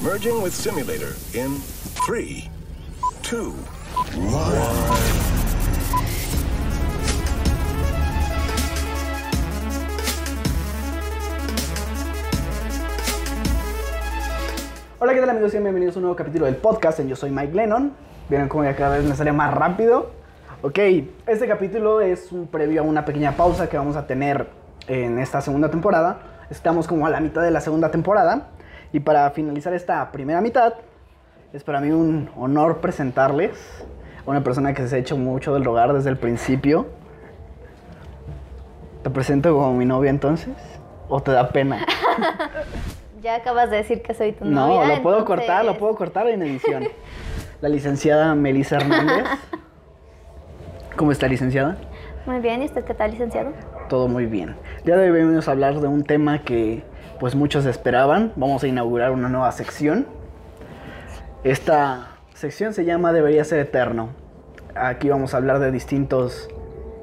Merging with simulator in three, two, one. Hola, ¿qué tal amigos? Bienvenidos a un nuevo capítulo del podcast Yo Soy Mike Lennon. Vieron cómo ya cada vez me sale más rápido. Ok, este capítulo es un previo a una pequeña pausa que vamos a tener en esta segunda temporada. Estamos como a la mitad de la segunda temporada. Y para finalizar esta primera mitad, es para mí un honor presentarles a una persona que se ha hecho mucho del rogar desde el principio. ¿Te presento como mi novia entonces? ¿O te da pena? Ya acabas de decir que soy tu No, novia. lo puedo cortar, lo puedo cortar en edición. La licenciada Melissa Hernández. ¿Cómo está, licenciada? Muy bien, ¿y usted qué tal, licenciado? Todo muy bien. Ya de hoy venimos a hablar de un tema que pues muchos esperaban. Vamos a inaugurar una nueva sección. Esta sección se llama Debería ser eterno. Aquí vamos a hablar de distintos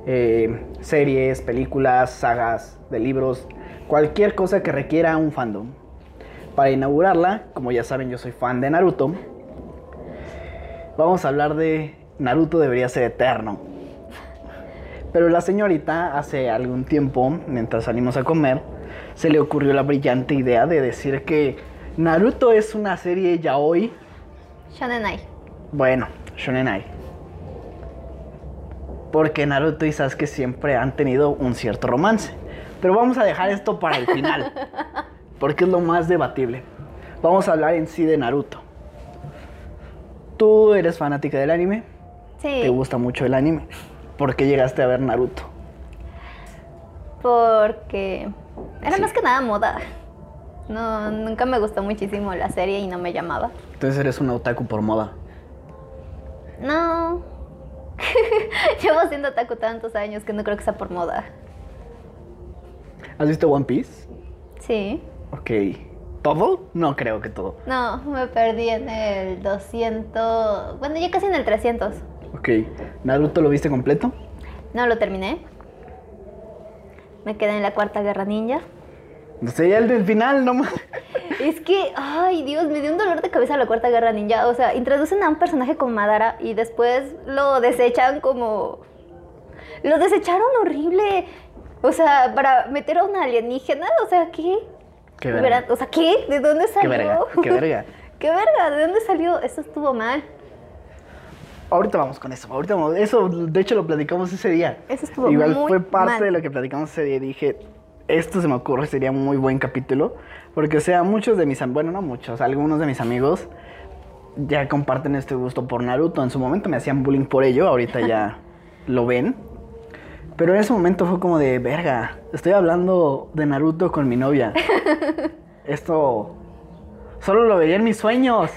eh, series, películas, sagas, de libros, cualquier cosa que requiera un fandom. Para inaugurarla, como ya saben, yo soy fan de Naruto. Vamos a hablar de Naruto debería ser eterno. Pero la señorita hace algún tiempo, mientras salimos a comer, se le ocurrió la brillante idea de decir que Naruto es una serie yaoi, Shonen Ai. bueno, shonenai. Porque Naruto y Sasuke siempre han tenido un cierto romance. Pero vamos a dejar esto para el final, porque es lo más debatible. Vamos a hablar en sí de Naruto. ¿Tú eres fanática del anime? Sí, ¿Te gusta mucho el anime? ¿Por qué llegaste a ver Naruto? porque era Sí. más que nada moda. No, nunca me gustó muchísimo la serie y no me llamaba. Entonces eres un otaku por moda. No. Llevo siendo otaku tantos años que no creo que sea por moda. ¿Has visto One Piece? Sí. Ok. ¿Todo? No creo que todo. No, me perdí en el 200. Bueno, ya casi en el 300. Ok. ¿Naruto lo viste completo? No lo terminé. Me quedé en la cuarta guerra ninja. No sé, ya el del final, no más. Es que, ay Dios, me dio un dolor de cabeza la cuarta guerra ninja. O sea, introducen a un personaje como Madara y después lo desechan como... Lo desecharon horrible. O sea, para meter a una alienígena, o sea, ¿qué? Qué verga. O sea, ¿qué? ¿De dónde Qué salió? verga, qué verga. ¿Qué verga? ¿De dónde salió? Eso estuvo mal. Ahorita vamos con eso. Ahorita vamos. Eso, de hecho, lo platicamos ese día. Eso estuvo Igual muy fue parte mal. de lo que platicamos ese día. Dije, esto se me ocurre, sería un muy buen capítulo. Porque, o sea, muchos de mis... am- Bueno, no muchos, algunos de mis amigos ya comparten este gusto por Naruto. En su momento me hacían bullying por ello. Ahorita ya lo ven. Pero en ese momento fue como de, verga, estoy hablando de Naruto con mi novia. Esto solo lo veía en mis sueños.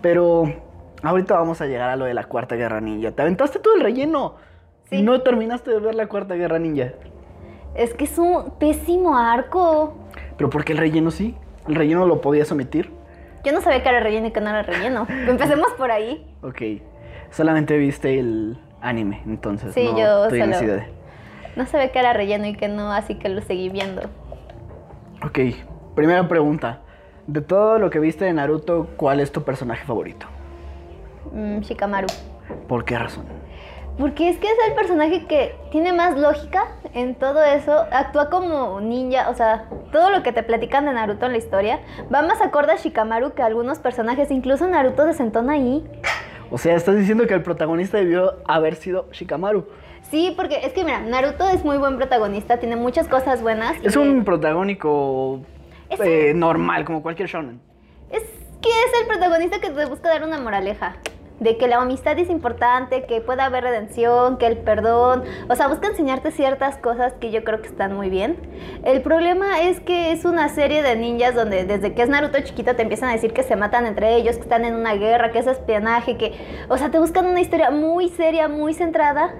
Pero ahorita vamos a llegar a lo de la Cuarta Guerra Ninja. Te aventaste todo el relleno. Sí. No terminaste de ver la Cuarta Guerra Ninja. Es que es un pésimo arco. Pero porque el relleno sí. El relleno lo podías omitir. Yo no sabía que era relleno y que no era relleno. Empecemos por ahí. Ok. Solamente viste el anime, entonces. Sí, no yo solo- idea. No sabía que era relleno y que no, así que lo seguí viendo. Ok. Primera pregunta. De todo lo que viste de Naruto, ¿cuál es tu personaje favorito? Mm, Shikamaru. ¿Por qué razón? Porque es que es el personaje que tiene más lógica en todo eso. Actúa como ninja, o sea, todo lo que te platican de Naruto en la historia va más acorde a Shikamaru que a algunos personajes. Incluso Naruto desentona ahí. O sea, estás diciendo que el protagonista debió haber sido Shikamaru. Sí, porque es que mira, Naruto es muy buen protagonista, tiene muchas cosas buenas. Es un protagónico eh, normal, como cualquier shonen. Es que es el protagonista que te busca dar una moraleja. De que la amistad es importante, que pueda haber redención, que el perdón. O sea, busca enseñarte ciertas cosas que yo creo que están muy bien. El problema es que es una serie de ninjas donde desde que es Naruto chiquito te empiezan a decir que se matan entre ellos, que están en una guerra, que es espionaje, que. O sea, te buscan una historia muy seria, muy centrada.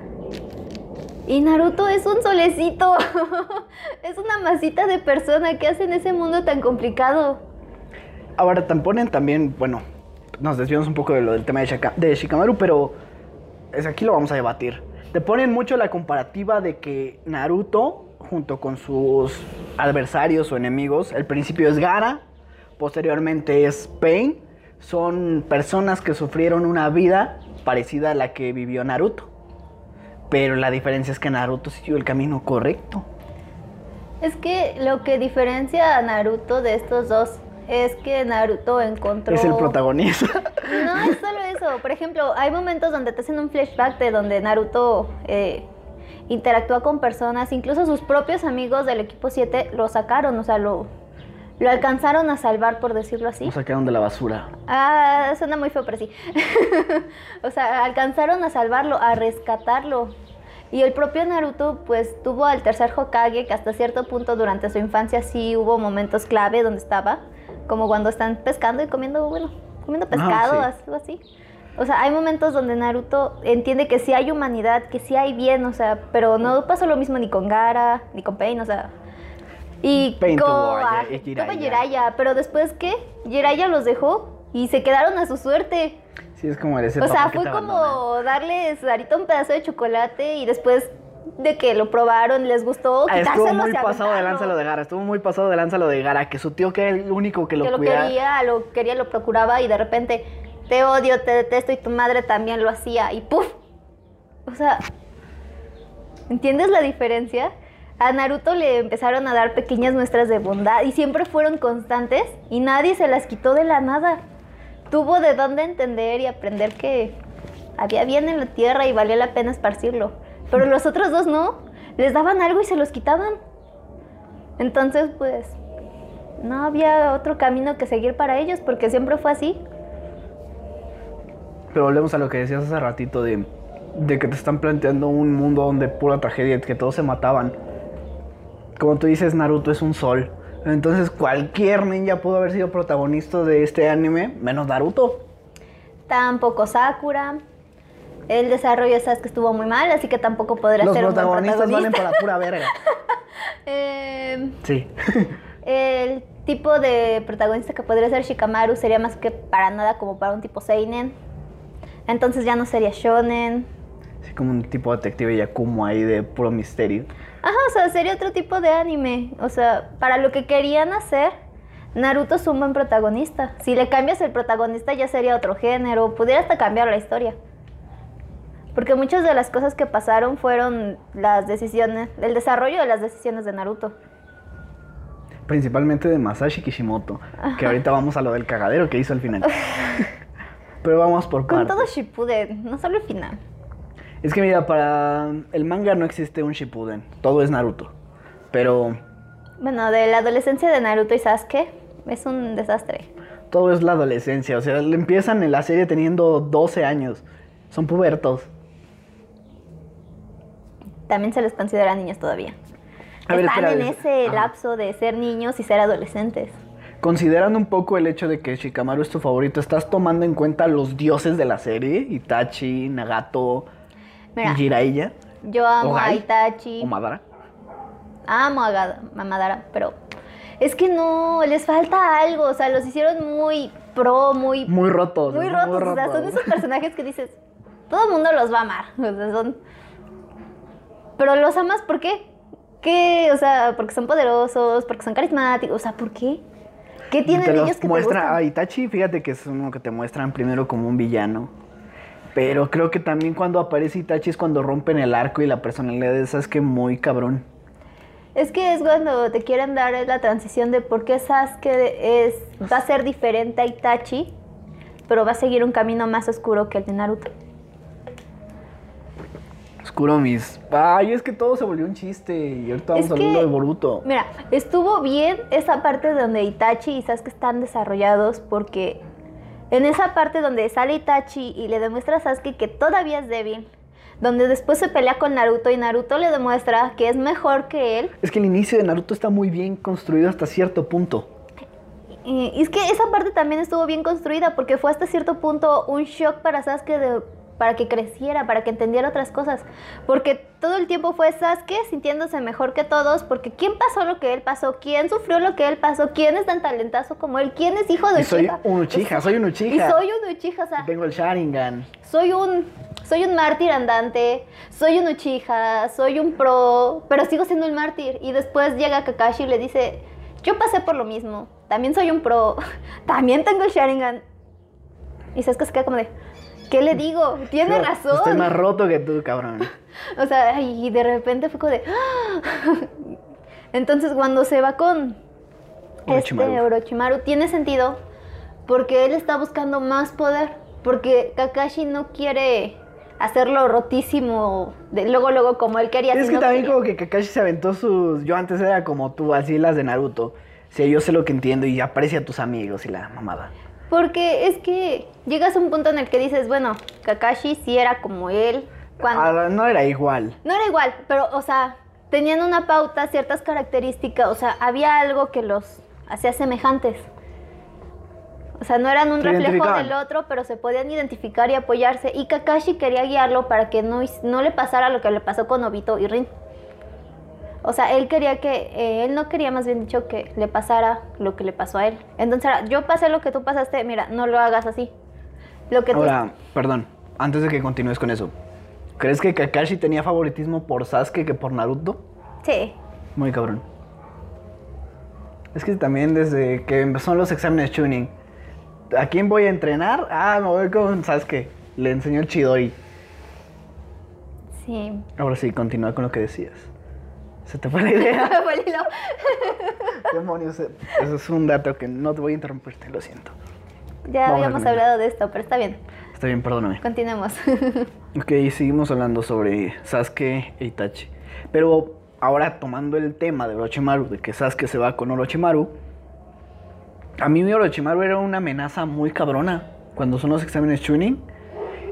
Y Naruto es un solecito. es una masita de persona que hace en ese mundo tan complicado. Ahora, te ponen también, bueno, nos desviamos un poco de lo del tema de, Shaka- de Shikamaru, pero es aquí lo vamos a debatir. Te ponen mucho la comparativa de que Naruto, junto con sus adversarios o enemigos, el principio es Gara, posteriormente es Pain. Son personas que sufrieron una vida parecida a la que vivió Naruto. Pero la diferencia es que Naruto siguió el camino correcto. Es que lo que diferencia a Naruto de estos dos es que Naruto encontró... Es el protagonista. No es solo eso. Por ejemplo, hay momentos donde te hacen un flashback de donde Naruto eh, interactúa con personas, incluso sus propios amigos del equipo 7 lo sacaron, o sea, lo, lo alcanzaron a salvar, por decirlo así. Lo sacaron de la basura. Ah, suena muy feo, pero sí. o sea, alcanzaron a salvarlo, a rescatarlo. Y el propio Naruto, pues tuvo al tercer Hokage, que hasta cierto punto durante su infancia sí hubo momentos clave donde estaba, como cuando están pescando y comiendo, bueno, comiendo pescado, Ah, sí. algo así. O sea, hay momentos donde Naruto entiende que sí hay humanidad, que sí hay bien, o sea, pero no pasó lo mismo ni con Gara, ni con Pain, o sea. Y Pain con a ah, a Jiraiya. Jiraiya, pero después ¿qué? Jiraiya los dejó y se quedaron a su suerte. Sí, es como ese O sea, que fue como darles ahorita un pedazo de chocolate y después de que lo probaron, les gustó, Ah, Estuvo muy pasado de lanza lo de Gara. Estuvo muy pasado de lanza lo de Gara. Que su tío, que era el único que lo que lo cuidaba. quería, lo quería, lo procuraba y de repente te odio, te detesto y tu madre también lo hacía y ¡puf! O sea, ¿entiendes la diferencia? A Naruto le empezaron a dar pequeñas muestras de bondad y siempre fueron constantes y nadie se las quitó de la nada. Tuvo de dónde entender y aprender que había bien en la tierra y valía la pena esparcirlo. Pero los otros dos no, les daban algo y se los quitaban. Entonces, pues, no había otro camino que seguir para ellos porque siempre fue así. Pero volvemos a lo que decías hace ratito de, de que te están planteando un mundo donde pura tragedia, que todos se mataban. Como tú dices, Naruto es un sol. Entonces cualquier ninja pudo haber sido protagonista de este anime, menos Naruto. Tampoco Sakura. El desarrollo de Sasuke estuvo muy mal, así que tampoco podrá Los ser un buen protagonistas valen protagonista. para pura verga. Eh, Sí. el tipo de protagonista que podría ser Shikamaru sería más que para nada como para un tipo Seinen. Entonces ya no sería Shonen. Así como un tipo detective Yakumo ahí de puro misterio. Ajá, o sea, sería otro tipo de anime. O sea, para lo que querían hacer, Naruto es un buen protagonista. Si le cambias el protagonista ya sería otro género. Pudiera hasta cambiar la historia. Porque muchas de las cosas que pasaron fueron las decisiones, el desarrollo de las decisiones de Naruto. Principalmente de Masashi Kishimoto. Que ahorita vamos a lo del cagadero que hizo al final. Pero vamos por Con partes. todo Shippuden, no solo el final. Es que mira, para el manga no existe un Shippuden. Todo es Naruto. Pero Bueno, de la adolescencia de Naruto y Sasuke es un desastre. todo es la adolescencia. O sea, empiezan en la serie teniendo 12 años. Son pubertos. También se les considera niños todavía. A ver, Están espera, en es- ese ajá. lapso de ser niños y ser adolescentes. Considerando un poco el hecho de que Shikamaru es tu favorito, ¿estás tomando en cuenta los dioses de la serie? Itachi, Nagato, Mira, Jiraiya, yo amo a Itachi. o Madara. Amo a, Madara, pero es que no, les falta algo. O sea, los hicieron muy pro, muy, Muy rotos. muy ¿no? rotos. O sea, son esos personajes que dices, todo el mundo los va a amar. O sea, son. Pero los amas, ¿por qué? ¿Qué? O sea, porque son poderosos, porque son carismáticos. O sea, ¿por qué? ¿Qué tienen te los ellos que te muestra gustan? a Itachi, fíjate que es uno que te muestran primero como un villano. Pero creo que también cuando aparece Itachi es cuando rompen el arco y la personalidad de Sasuke muy cabrón. Es que es cuando te quieren dar la transición de por qué Sasuke es, va a ser diferente a Itachi, pero va a seguir un camino más oscuro que el de Naruto. Oscuro mis. Ay, es que todo se volvió un chiste. Y ahorita vamos Es a que- de Boruto. Mira, estuvo bien esa parte donde Itachi y Sasuke están desarrollados porque en esa parte donde sale Itachi y le demuestra a Sasuke que todavía es débil, donde después se pelea con Naruto y Naruto le demuestra que es mejor que él, Es que el inicio de Naruto está muy bien construido hasta cierto punto. Y y es que esa parte también estuvo bien construida porque fue hasta cierto punto un shock para Sasuke de- para que creciera, para que entendiera otras cosas. Porque todo el tiempo fue Sasuke sintiéndose mejor que todos, porque ¿quién pasó lo que él pasó? ¿Quién sufrió lo que él pasó? ¿Quién es tan talentazo como él? ¿Quién es hijo de Y soy Uchiha? un Uchiha, soy un Y Uchiha. soy un Uchiha, o sea, Tengo el Sharingan. soy un soy un mártir andante, soy un Uchiha, soy un pro, pero sigo siendo un mártir. Y después llega Kakashi y le dice, yo pasé por lo mismo, también soy un pro, también tengo el Sharingan. Y Sasuke se queda como de, ¿qué le digo? Tiene razón. Estoy más roto que tú, cabrón. O sea, y de repente fue como de. ¡ah! Entonces, cuando se va con Orochimaru. este Orochimaru, tiene sentido porque él está buscando más poder. Porque Kakashi no quiere hacerlo rotísimo, de, luego, luego, como él quería. Es que también como que Kakashi se aventó sus... Yo antes era como tú, así las de Naruto. Sea, yo sé lo que entiendo y aprecia a tus amigos y la mamada. Porque es que llegas a un punto en el que dices, bueno, Kakashi sí era como él. Cuando, Ah, no era igual. No era igual, pero, o sea, tenían una pauta, ciertas características, o sea, había algo que los hacía semejantes. O sea, no eran un reflejo del otro, pero se podían identificar y apoyarse. Y Kakashi quería guiarlo para que no, no le pasara lo que le pasó con Obito y Rin. O sea, él quería que, eh, él no quería más bien dicho que le pasara lo que le pasó a él. Entonces, era, yo pasé lo que tú pasaste, mira, no lo hagas así. Lo que tú- Ahora, perdón, antes de que continúes con eso. ¿Crees que Kakashi tenía favoritismo por Sasuke que por Naruto? Sí. Muy cabrón. Es que también desde que empezaron los exámenes tuning, ¿a quién voy a entrenar? Ah, me voy con Sasuke. Le enseñó el Chidori. Sí. Ahora sí, continúa con lo que decías. Se te fue la idea. Demonios, eh, eso es un dato que no te voy a interrumpirte, lo siento. Ya Vamos habíamos hablado de esto, pero está bien. Está bien, perdóname. Continuemos. Ok, seguimos hablando sobre Sasuke e Itachi. Pero ahora tomando el tema de Orochimaru, de que Sasuke se va con Orochimaru, a mí mi Orochimaru era una amenaza muy cabrona. Cuando son los exámenes tuning,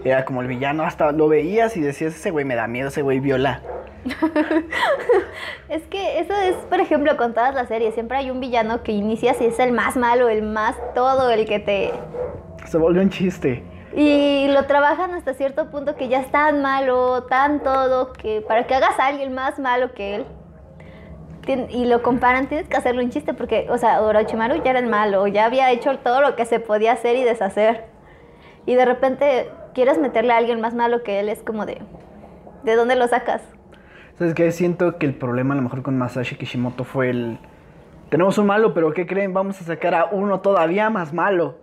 era como el villano, hasta lo veías y decías, ese güey me da miedo, ese güey viola. es que eso es, por ejemplo, con todas las series. Siempre hay un villano que inicias y es el más malo, el más todo, el que te... Se volvió un chiste. Y lo trabajan hasta cierto punto que ya es tan malo, tan todo, que para que hagas a alguien más malo que él. Y lo comparan, tienes que hacerlo un chiste porque, o sea, Orochimaru ya era el malo, ya había hecho todo lo que se podía hacer y deshacer. Y de repente quieres meterle a alguien más malo que él, es como de, ¿de dónde lo sacas? ¿Sabes qué? Siento que el problema a lo mejor con Masashi Kishimoto fue el... Tenemos un malo, pero ¿qué creen? Vamos a sacar a uno todavía más malo.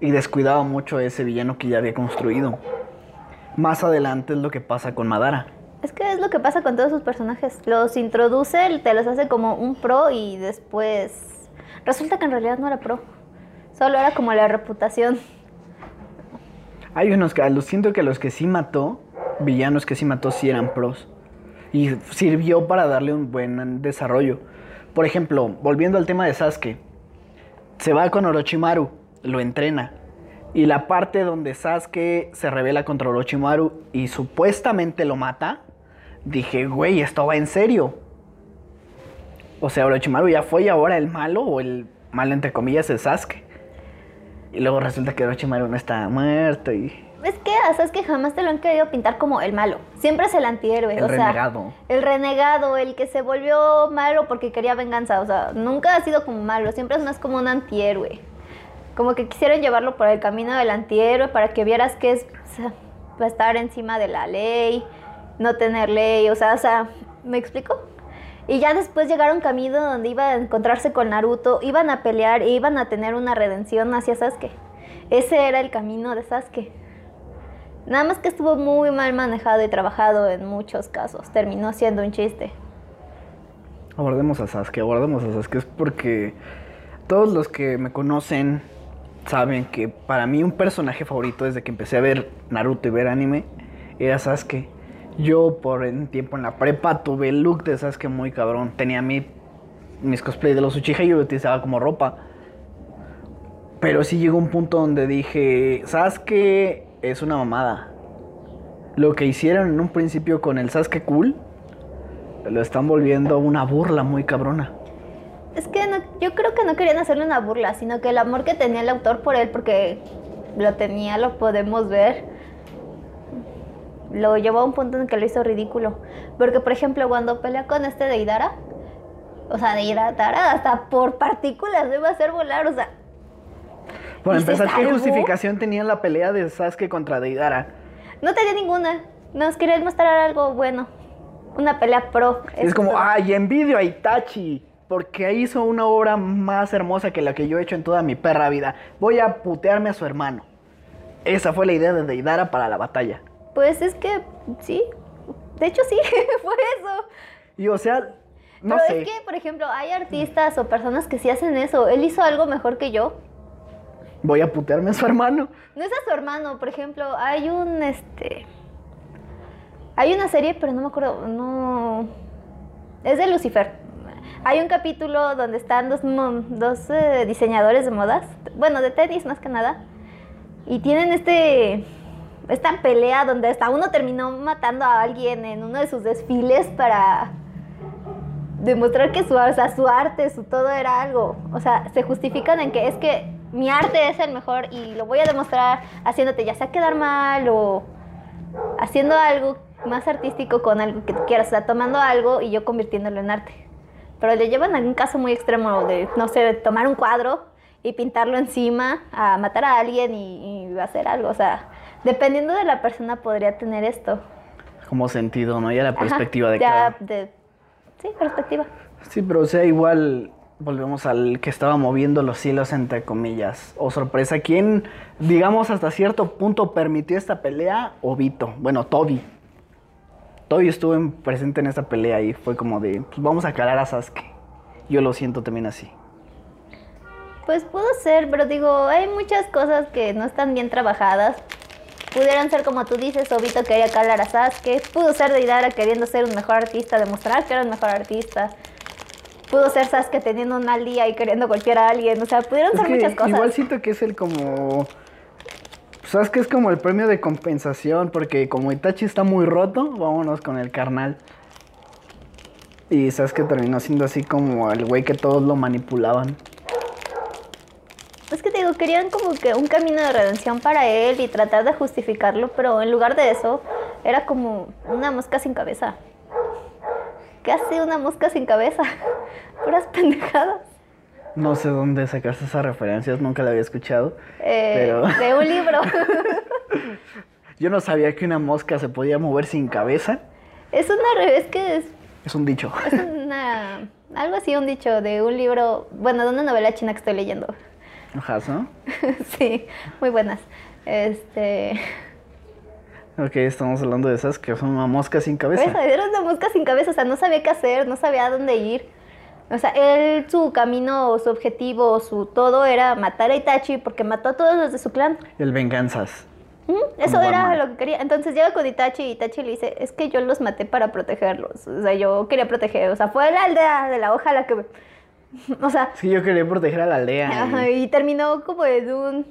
Y descuidaba mucho a ese villano que ya había construido. Más adelante es lo que pasa con Madara. Es que es lo que pasa con todos sus personajes. Los introduce, te los hace como un pro y después resulta que en realidad no era pro. Solo era como la reputación. Hay unos que, siento que los que sí mató, villanos que sí mató, sí eran pros. Y sirvió para darle un buen desarrollo. Por ejemplo, volviendo al tema de Sasuke, se va con Orochimaru, lo entrena. Y la parte donde Sasuke se revela contra Orochimaru y supuestamente lo mata, dije, güey, esto va en serio. O sea, Orochimaru ya fue y ahora el malo, o el malo entre comillas, es Sasuke. Y luego resulta que Orochimaru no está muerto y... Es que Sasuke jamás te lo han querido pintar como el malo. Siempre es el antihéroe. El o sea, renegado. el renegado, el que se volvió malo porque quería venganza. O sea, nunca ha sido como malo. Siempre es más como un antihéroe. Como que quisieron llevarlo por el camino del antihéroe para que vieras que es o sea, va a estar encima de la ley, no tener ley. O sea, o sea, ¿me explico? Y ya después llegaron camino donde iba a encontrarse con Naruto, iban a pelear e iban a tener una redención hacia Sasuke. Ese era el camino de Sasuke. Nada más que estuvo muy mal manejado y trabajado en muchos casos. Terminó siendo un chiste. Abordemos a Sasuke, abordemos a Sasuke. Es porque todos los que me conocen saben que para mí un personaje favorito desde que empecé a ver Naruto y ver anime era Sasuke. Yo por un tiempo en la prepa tuve el look de Sasuke muy cabrón. Tenía mi, mis cosplay de los Uchiha y yo lo utilizaba como ropa. Pero sí llegó un punto donde dije, Sasuke es una mamada. Lo que hicieron en un principio con el Sasuke cool, lo están volviendo una burla muy cabrona. Es que yo creo que no querían hacerle una burla, sino que el amor que tenía el autor por él, porque lo tenía, lo podemos ver, lo llevó a un punto en que lo hizo ridículo. Porque, por ejemplo, cuando pelea con este de Idara, o sea, de Idara, hasta por partículas debe hacer volar, o sea, Por ¿Y se empezar, ¿qué justificación tenía la pelea de Sasuke contra Deidara? no tenía ninguna. Nos querían mostrar algo bueno. Una pelea pro. Es como, todo. ay, envidio a Itachi. porque hizo una obra más hermosa que la que yo he hecho en toda mi perra vida. Voy a putearme a su hermano. Esa fue la idea de Deidara para la batalla. Pues es que sí. De hecho, sí, fue eso. Y o sea, no Pero sé. es que, por ejemplo, hay artistas o personas que sí hacen eso. Él hizo algo mejor que yo. Voy a putearme a su hermano. No es a su hermano, por ejemplo, hay un este. Hay una serie, pero no me acuerdo. No. Es de Lucifer. Hay un capítulo donde están dos, dos eh, diseñadores de modas. Bueno, de tenis más que nada. Y tienen este. Esta pelea donde hasta uno terminó matando a alguien en uno de sus desfiles para demostrar que su, o sea, su arte, su todo era algo. O sea, se justifican en que es que mi arte es el mejor y lo voy a demostrar haciéndote ya sea quedar mal o haciendo algo más artístico con algo que tú quieras. O sea, tomando algo y yo convirtiéndolo en arte. Pero le llevan a un caso muy extremo de, no sé, tomar un cuadro y pintarlo encima, a matar a alguien y, y hacer algo. O sea, dependiendo de la persona podría tener esto. Como sentido, ¿no? Ya la Ajá, perspectiva de ya cada. de- sí, perspectiva. Sí, pero o sea, igual volvemos al que estaba moviendo los cielos entre comillas. O sorpresa, ¿quién, digamos, hasta cierto punto permitió esta pelea? Obito. Bueno, Toby. Toby estuvo en- presente en esta pelea y fue como de, pues vamos a calar a Sasuke. Yo lo siento también así. Pues pudo ser, pero digo, hay muchas cosas que no están bien trabajadas. Pudieran ser como tú dices, Obito quería calar a Sasuke. Pudo ser Deidara queriendo ser un mejor artista, demostrar que era un mejor artista. Pudo ser Sasuke teniendo un mal día y queriendo golpear a alguien. O sea, pudieron Es ser muchas cosas. igual siento que es el como... ¿Sabes que es como el premio de compensación? Porque como Itachi está muy roto, vámonos con el carnal. Y sabes que terminó siendo así como el güey que todos lo manipulaban. Es que te digo, querían como que un camino de redención para él y tratar de justificarlo, pero en lugar de eso, era como una mosca sin cabeza. ¿Qué hace una mosca sin cabeza? Puras pendejadas. No sé dónde sacaste esas referencias, nunca la había escuchado. Eh, Pero- De un libro. Yo no sabía que una mosca se podía mover sin cabeza. es una re- es que es, Es un dicho. es una algo así un dicho de un libro, bueno, de una novela china que estoy leyendo. Ajá, ¿no? sí, muy buenas. Este, Ok, estamos hablando de esas que son una mosca sin cabeza. Esa, era una mosca sin cabeza, o sea, no sabía qué hacer, no sabía a dónde ir. O sea, él, su camino, su objetivo, su todo era matar a Itachi porque mató a todos los de su clan. El venganzas. Eso era Batman. lo que quería. Entonces llega con Itachi y Itachi le dice, es que yo los maté para protegerlos. O sea, yo quería proteger. O sea, fue la aldea de la hoja la que... O sea, Sí, yo quería proteger a la aldea. y- ajá, y terminó como de un...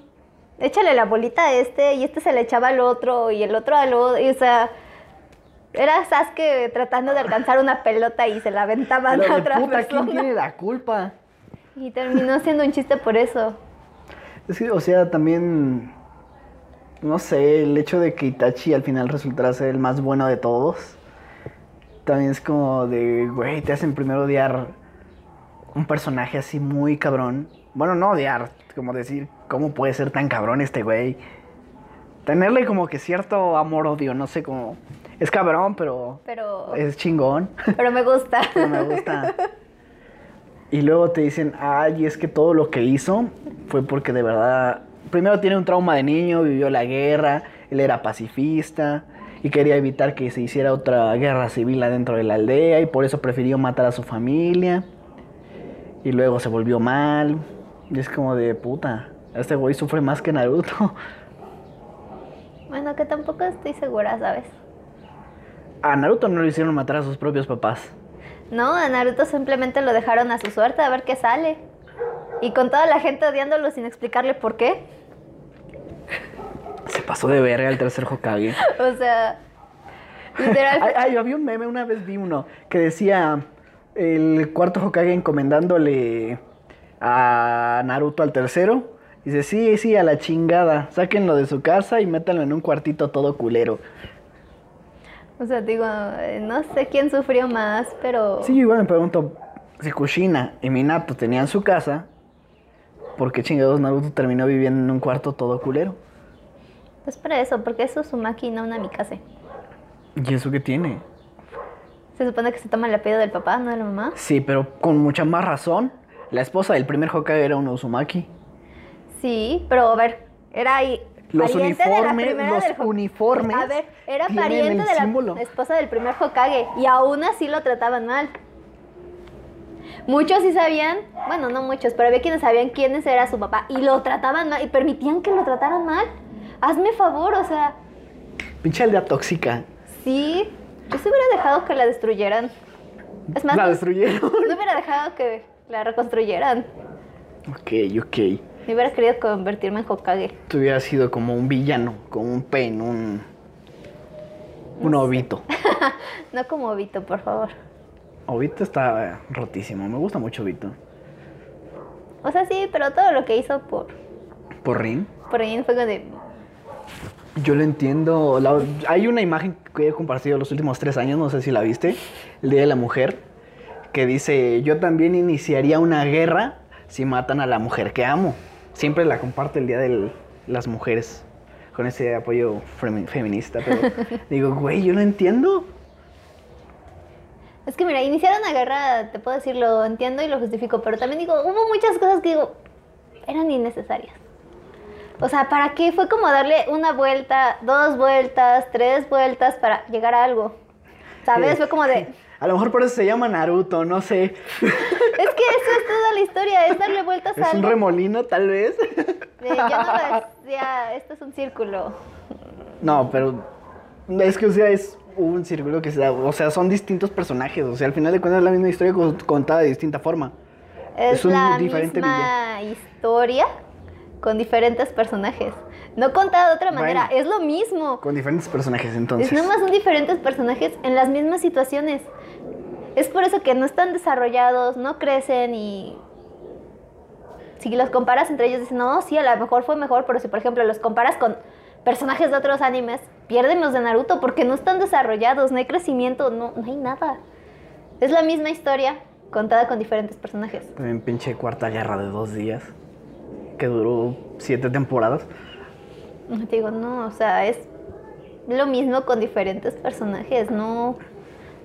Échale la bolita a este y este se le echaba al otro y el otro al otro. Y, o sea, era Sasuke tratando de alcanzar una pelota y se la aventaban a otra puta, ¿quién persona. tiene la culpa? Y terminó siendo un chiste por eso. Es que, o sea, también. No sé, el hecho de que Itachi al final resultara ser el más bueno de todos. También es como de, güey, te hacen primero odiar un personaje así muy cabrón. Bueno, no odiar, como decir, ¿cómo puede ser tan cabrón este güey? Tenerle como que cierto amor-odio, no sé cómo. Es cabrón, pero Pero, es chingón. pero me gusta. pero me gusta. Y luego te dicen, ay, es que todo lo que hizo fue porque de verdad, primero tiene un trauma de niño, vivió la guerra, él era pacifista y quería evitar que se hiciera otra guerra civil adentro de la aldea y por eso prefirió matar a su familia. Y luego se volvió mal. Y es como de puta, este güey sufre más que Naruto. Bueno, que tampoco estoy segura, ¿sabes? A Naruto no le hicieron matar a sus propios papás. No, a Naruto simplemente lo dejaron a su suerte a ver qué sale. Y con toda la gente odiándolo sin explicarle por qué. Se pasó de verga el tercer Hokage. O sea, literal. Ay, ay, había un meme, una vez vi uno, que decía el cuarto Hokage encomendándole a Naruto al tercero. Dice, sí, sí, a la chingada. Sáquenlo de su casa y métanlo en un cuartito todo culero. O sea, digo, eh, no sé quién sufrió más, pero. Sí, yo igual me pregunto, si Kushina y Minato tenían su casa, ¿por qué chingados Naruto terminó viviendo en un cuarto todo culero? Pues para eso, porque eso es su máquina, una Mikase. ¿Y eso qué tiene? Se supone que se toma el apellido del papá, no de la mamá. Sí, pero con mucha más razón. La esposa del primer Hokage era un Uzumaki. Sí, pero a ver, era ahí. Los la uniformes, los del uniformes A ver, era pariente de la símbolo. esposa del primer Hokage y aún así lo trataban mal. Muchos sí sabían, bueno, no muchos, pero había quienes sabían quiénes era su papá y lo trataban mal y permitían que lo trataran mal. Hazme favor, o sea, Pinche aldea tóxica. sí, yo se hubiera dejado que la destruyeran. Es más, La no, destruyeron. no hubiera dejado que la reconstruyeran. ok, ok. Me hubiera querido convertirme en Hokage. Tú hubieras sido como un villano, como un pen, un. Un Obito. No como Vito, por favor. Obito está eh, rotísimo. Me gusta mucho Obito. O sea, sí, pero todo lo que hizo por, Por Rin. por ahí fue de... Yo lo entiendo. La- hay una imagen que he compartido los últimos tres años, no sé si la viste, el Día de la Mujer, que dice, yo también iniciaría una guerra si matan a la mujer que amo. Siempre la comparto el Día de las Mujeres, con ese apoyo femi- feminista, pero digo, güey, yo lo entiendo. Es que mira, iniciar una guerra, te puedo decir, lo entiendo y lo justifico, pero también digo, hubo muchas cosas que digo, eran innecesarias. O sea, ¿para qué? Fue como darle una vuelta, dos vueltas, tres vueltas para llegar a algo. ¿Sabes? Fue como de... A lo mejor por eso se llama Naruto, no sé. Es que eso es toda la historia, es darle vueltas a Es un remolino, tal vez. De, yo no decía, esto es un círculo. No, pero es que, o sea, es un círculo que se da. O sea, son distintos personajes. O sea, al final de cuentas es la misma historia con- contada de distinta forma. Es, Es un la diferente misma historia con diferentes personajes. No contada de otra Bueno. manera, es lo mismo. Con diferentes personajes, entonces. Es nada más son diferentes personajes en las mismas situaciones. Es por eso que no están desarrollados, no crecen y si los comparas entre ellos dicen, no, sí, a lo mejor fue mejor, pero si por ejemplo los comparas con personajes de otros animes, pierden los de Naruto porque no están desarrollados, no hay crecimiento, no, no hay nada. Es la misma historia contada con diferentes personajes. También pinche cuarta guerra de dos días. Que duró siete temporadas. Te digo, no, o sea, es lo mismo con diferentes personajes, no,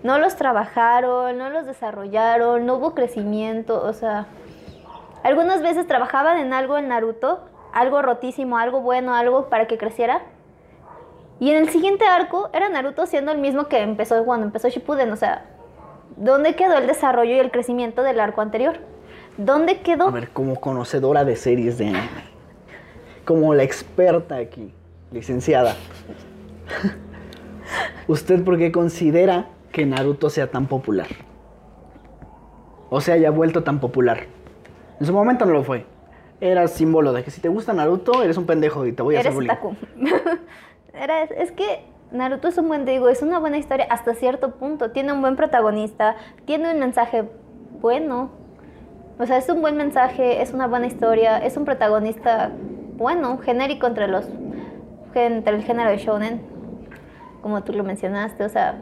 no los trabajaron, no los desarrollaron, no hubo crecimiento, o sea, algunas veces trabajaban en algo en Naruto, algo rotísimo, algo bueno, algo para que creciera. Y en el siguiente arco era Naruto siendo el mismo que empezó cuando empezó Shippuden, o sea, ¿dónde quedó el desarrollo y el crecimiento del arco anterior? ¿Dónde quedó? A ver, como conocedora de series de anime. Como la experta aquí, licenciada. ¿Usted por qué considera que Naruto sea tan popular? O se haya vuelto tan popular. En su momento no lo fue. Era símbolo de que si te gusta Naruto, eres un pendejo y te voy a hacer bullying. Era- es que Naruto es un buen, digo, es una buena historia hasta cierto punto. Tiene un buen protagonista, tiene un mensaje bueno. O sea, es un buen mensaje, es una buena historia, es un protagonista bueno, genérico entre los entre el género de shonen, como tú lo mencionaste, o sea,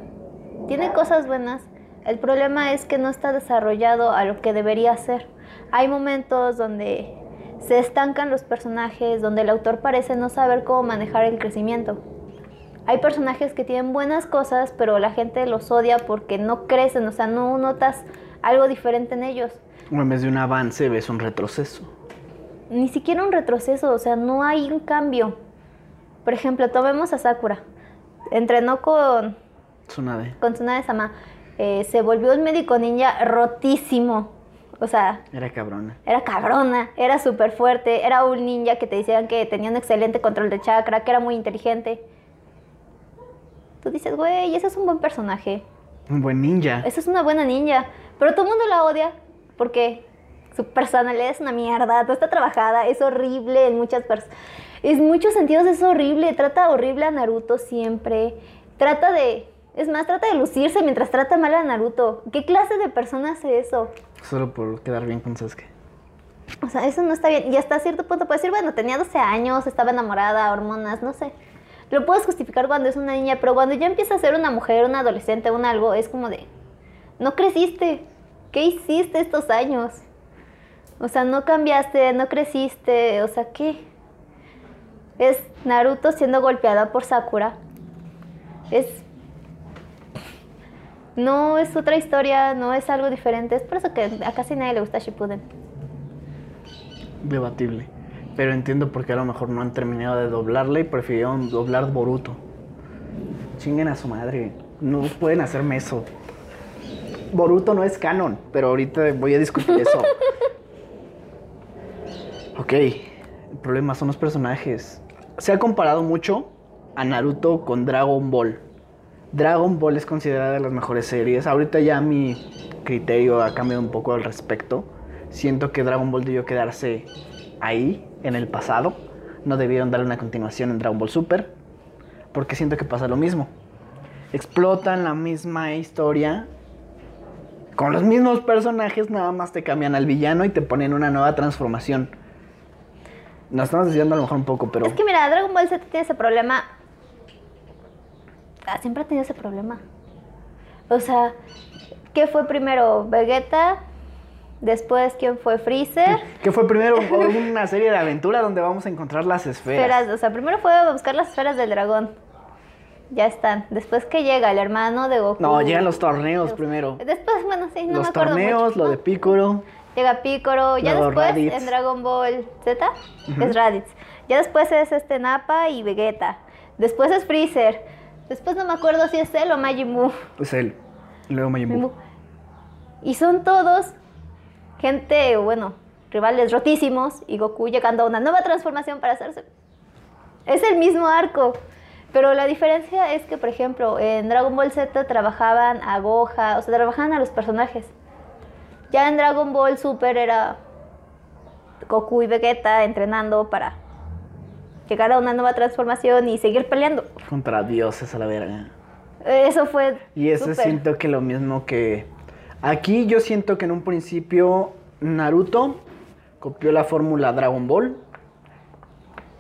tiene cosas buenas. El problema es que no está desarrollado a lo que debería ser. Hay momentos donde se estancan los personajes, donde el autor parece no saber cómo manejar el crecimiento. Hay personajes que tienen buenas cosas, pero la gente los odia porque no crecen, o sea, no notas algo diferente en ellos. O en vez de un avance, ves un retroceso. Ni siquiera un retroceso, o sea, no hay un cambio. Por ejemplo, tomemos a Sakura. Entrenó con, Tsunade. con Tsunade-sama. Eh, se volvió un médico ninja rotísimo. O sea, Era cabrona. era cabrona, era súper fuerte, era un ninja que te decían que tenía un excelente control de chakra, que era muy inteligente. Tú dices, güey, ese es un buen personaje. Un buen ninja. Esa es una buena ninja. Pero todo el mundo la odia porque su personalidad es una mierda, no está trabajada, es horrible en muchas pers- En muchos sentidos es horrible, trata horrible a Naruto siempre. Trata de. Es más, trata de lucirse mientras trata mal a Naruto. ¿Qué clase de persona hace eso? Solo por quedar bien con Sasuke. O sea, eso no está bien. Y hasta cierto punto puedes decir, bueno, tenía 12 años, estaba enamorada, hormonas, no sé. Lo puedes justificar cuando es una niña, pero cuando ya empieza a ser una mujer, una adolescente, un algo, es como de, no creciste. ¿Qué hiciste estos años? O sea, no cambiaste, no creciste, o sea, ¿qué? Es Naruto siendo golpeada por Sakura. Es... No es otra historia, no es algo diferente. Es por eso que a casi nadie le gusta Shippuden. Debatible. Pero entiendo por qué a lo mejor no han terminado de doblarla y prefirieron doblar Boruto. Chinguen a su madre. No pueden hacerme eso. Boruto no es canon, pero ahorita voy a discutir eso. ok, el problema son los personajes. Se ha comparado mucho a Naruto con Dragon Ball. Dragon Ball es considerada de las mejores series. Ahorita ya mi criterio ha cambiado un poco al respecto. Siento que Dragon Ball debió quedarse ahí, en el pasado. No debieron darle una continuación en Dragon Ball Super. Porque siento que pasa lo mismo. Explotan la misma historia. Con los mismos personajes, nada más te cambian al villano y te ponen una nueva transformación. Nos estamos diciendo a lo mejor un poco, pero... Es que mira, Dragon Ball Z tiene ese problema. Ah, siempre ha tenido ese problema. O sea, ¿qué fue primero? ¿Vegeta? Después, ¿quién fue Freezer? ¿Qué fue primero? Una serie de aventura donde vamos a encontrar las esferas. Esferas, o sea, primero fue buscar las esferas del dragón. Ya están. Después que llega el hermano de Goku. No, llegan los torneos primero. Después, bueno, sí, no los me acuerdo torneos, mucho. lo de Piccolo. Llega Piccolo, ya después Raditz. en Dragon Ball Z es Raditz. Ya después es este Nappa y Vegeta. Después es Freezer. Después no me acuerdo si es él o Majin Buu. Es él. Y luego Majin Buu. Y son todos gente, bueno, rivales rotísimos y Goku llegando a una nueva transformación para hacerse. Es el mismo arco. Pero la diferencia es que, por ejemplo, en Dragon Ball Z trabajaban a Goha, o sea, trabajaban a los personajes. Ya en Dragon Ball Super era Goku y Vegeta entrenando para llegar a una nueva transformación y seguir peleando. Contra dioses a la verga. Eso fue. Y eso Super. siento que lo mismo que... Aquí yo siento que en un principio Naruto copió la fórmula Dragon Ball.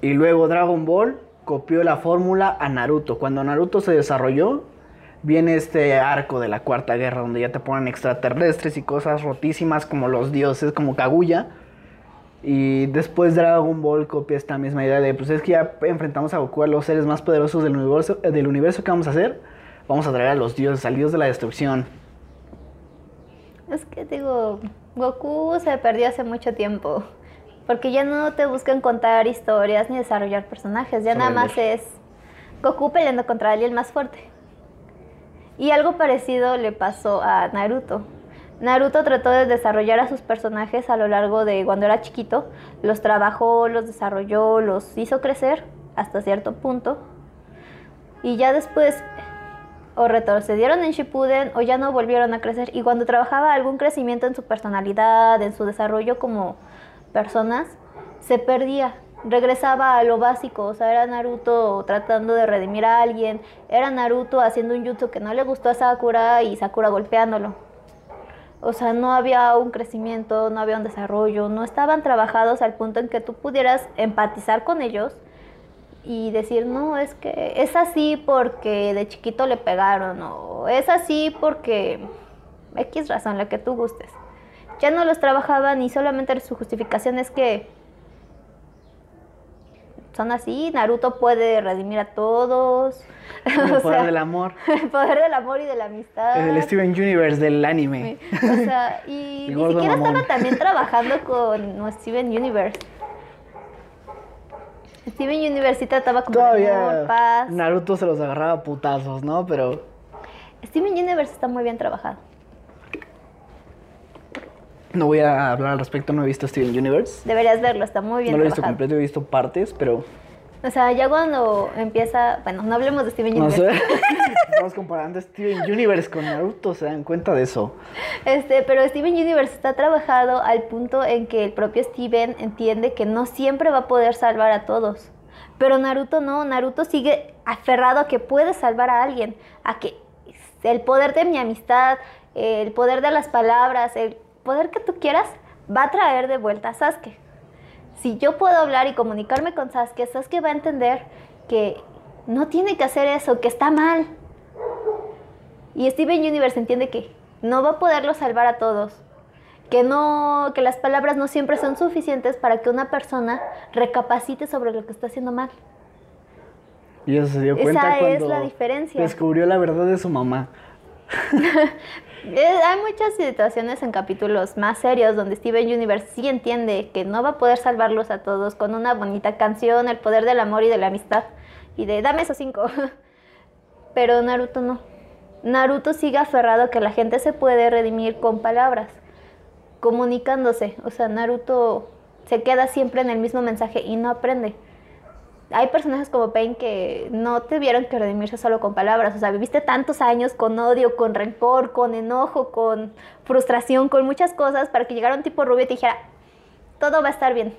Y luego Dragon Ball copió la fórmula a Naruto. Cuando Naruto se desarrolló, viene este arco de la Cuarta Guerra donde ya te ponen extraterrestres y cosas rotísimas como los dioses, como Kaguya. Y después Dragon Ball copia esta misma idea de, pues es que ya enfrentamos a Goku a los seres más poderosos del universo, eh, del universo ¿qué vamos a hacer? Vamos a traer a los dioses, al dios de la destrucción. Es que digo, Goku se perdió hace mucho tiempo. Porque ya no te buscan contar historias ni desarrollar personajes. Ya nada más es Goku peleando contra alguien más fuerte. Y algo parecido le pasó a Naruto. Naruto trató de desarrollar a sus personajes a lo largo de cuando era chiquito. Los trabajó, los desarrolló, los hizo crecer hasta cierto punto. Y ya después o retrocedieron en Shippuden o ya no volvieron a crecer. Y cuando trabajaba algún crecimiento en su personalidad, en su desarrollo como personas, se perdía. Regresaba a lo básico, o sea, era Naruto tratando de redimir a alguien, era Naruto haciendo un jutsu que no le gustó a Sakura y Sakura golpeándolo. O sea, no había un crecimiento, no había un desarrollo, no estaban trabajados al punto en que tú pudieras empatizar con ellos y decir, no, es que es así porque de chiquito le pegaron, o es así porque X razón, la que tú gustes. Ya no los trabajaban y solamente su justificación es que son así, Naruto puede redimir a todos. El O poder sea, del amor. el poder del amor y de la amistad. El Steven Universe del anime. O sea, y ni siquiera mamón. estaba también trabajando con Steven Universe. Steven Universe sí trataba como amor, Todavía paz. Naruto se los agarraba a putazos, ¿no? Pero Steven Universe está muy bien trabajado. No voy a hablar al respecto, no he visto Steven Universe. Deberías verlo, está muy bien No lo he visto trabajado. completo, he visto partes, pero O sea, ya cuando empieza, bueno, no hablemos de Steven no Universe. sé. Estamos comparando Steven Universe con Naruto, ¿se dan cuenta de eso? Este, pero Steven Universe está trabajado al punto en que el propio Steven entiende que no siempre va a poder salvar a todos. Pero Naruto no, Naruto sigue aferrado a que puede salvar a alguien, a que el poder de mi amistad, el poder de las palabras, el poder que tú quieras, va a traer de vuelta a Sasuke. Si yo puedo hablar y comunicarme con Sasuke, Sasuke va a entender que no tiene que hacer eso, que está mal. Y Steven Universe entiende que no va a poderlo salvar a todos. Que no, que las palabras no siempre son suficientes para que una persona recapacite sobre lo que está haciendo mal. Y eso se dio Esa cuenta es cuando la diferencia. descubrió la verdad de su mamá. Eh, Hay muchas situaciones en capítulos más serios donde Steven Universe sí entiende que no va a poder salvarlos a todos con una bonita canción, el poder del amor y de la amistad. Y de dame esos cinco. Pero Naruto no. Naruto sigue aferrado a que la gente se puede redimir con palabras, comunicándose. O sea, Naruto se queda siempre en el mismo mensaje y no aprende. Hay personajes como Pain que no tuvieron que redimirse solo con palabras. O sea, viviste tantos años con odio, con rencor, con enojo, con frustración, con muchas cosas para que llegara un tipo rubio y te dijera, todo va a estar bien.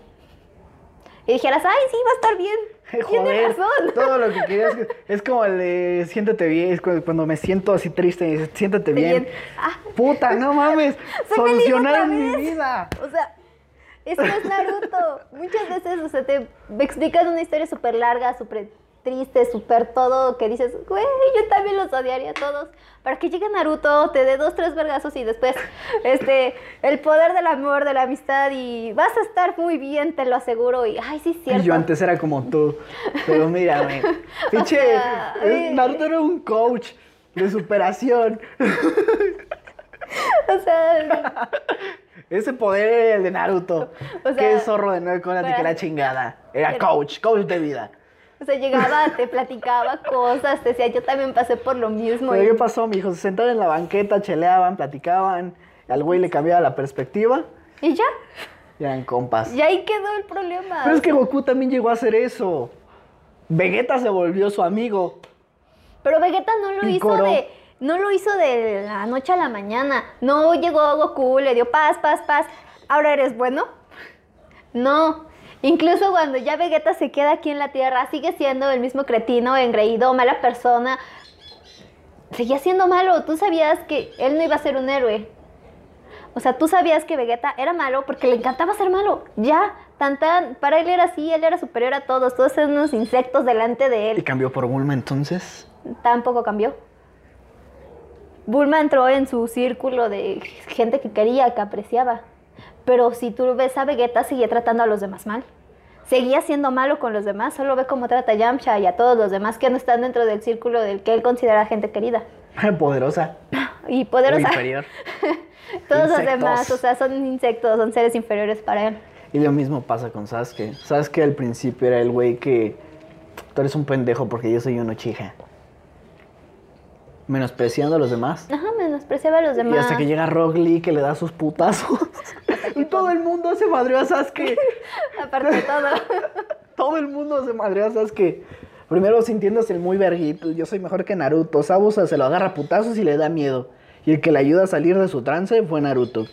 Y dijeras, ay, sí, va a estar bien. Tienes razón. todo lo que querías. Es como el de siéntete bien. Es cu- cuando me siento así triste siéntete bien. bien. Ah. Puta, no mames. Soy Solucionaron mi vida. O sea, eso es Naruto. Muchas veces, o sea, te explican una historia súper larga, súper triste, súper todo, que dices, güey, yo también los odiaría a todos. Para que llegue Naruto, te dé dos, tres vergazos y después, este, el poder del amor, de la amistad y vas a estar muy bien, te lo aseguro. Y, ay, sí, es cierto. Y yo antes era como tú. Pero mírame. Sea, eh, eh. Naruto era un coach de superación. O sea, Ese poder era el de Naruto. O sea, Qué zorro de nueve colas y que la chingada. Era Pero- coach, coach de vida. o sea, llegaba, te platicaba cosas, te decía, yo también pasé por lo mismo. Pero y- ¿qué pasó, mijo? Se sentaban en la banqueta, cheleaban, platicaban. Al güey le cambiaba la perspectiva y ya, y eran compas. y ahí quedó el problema. Pero es que Goku también llegó a hacer eso. Vegeta se volvió su amigo. Pero Vegeta no lo hizo de. No lo hizo de la noche a la mañana. No llegó Goku, le dio paz, paz, paz. Ahora eres bueno. No. Incluso cuando ya Vegeta se queda aquí en la Tierra, sigue siendo el mismo cretino, engreído, mala persona. Seguía siendo malo. Tú sabías que él no iba a ser un héroe. O sea, tú sabías que Vegeta era malo porque le encantaba ser malo. Ya, tan tan, para él era así, él era superior a todos. Todos eran unos insectos delante de él Y cambió por Bulma entonces. tampoco cambió. Bulma entró en su círculo de gente que quería, que apreciaba. Pero si tú ves a Vegeta, seguía tratando a los demás mal. Seguía siendo malo con los demás, solo ve cómo trata a Yamcha y a todos los demás que no están dentro del círculo del que él considera gente querida. Poderosa. Y o poderosa. inferior. Todos los demás, o sea, son insectos, son seres inferiores para él. Y lo mismo pasa con Sasuke. Sasuke al principio era el güey que. Tú eres un pendejo porque yo soy un Uchiha. Menospreciando a los demás. Ajá, menospreciaba a los demás. Y hasta que llega Rock Lee que le da sus putazos. y todo el mundo se madreó a Sasuke. Aparte de todo. todo el mundo se madreó a Sasuke. Primero sintiéndose el muy verguito. Yo soy mejor que Naruto. Sabusa se lo agarra a putazos y le da miedo. Y el que le ayuda a salir de su trance fue Naruto.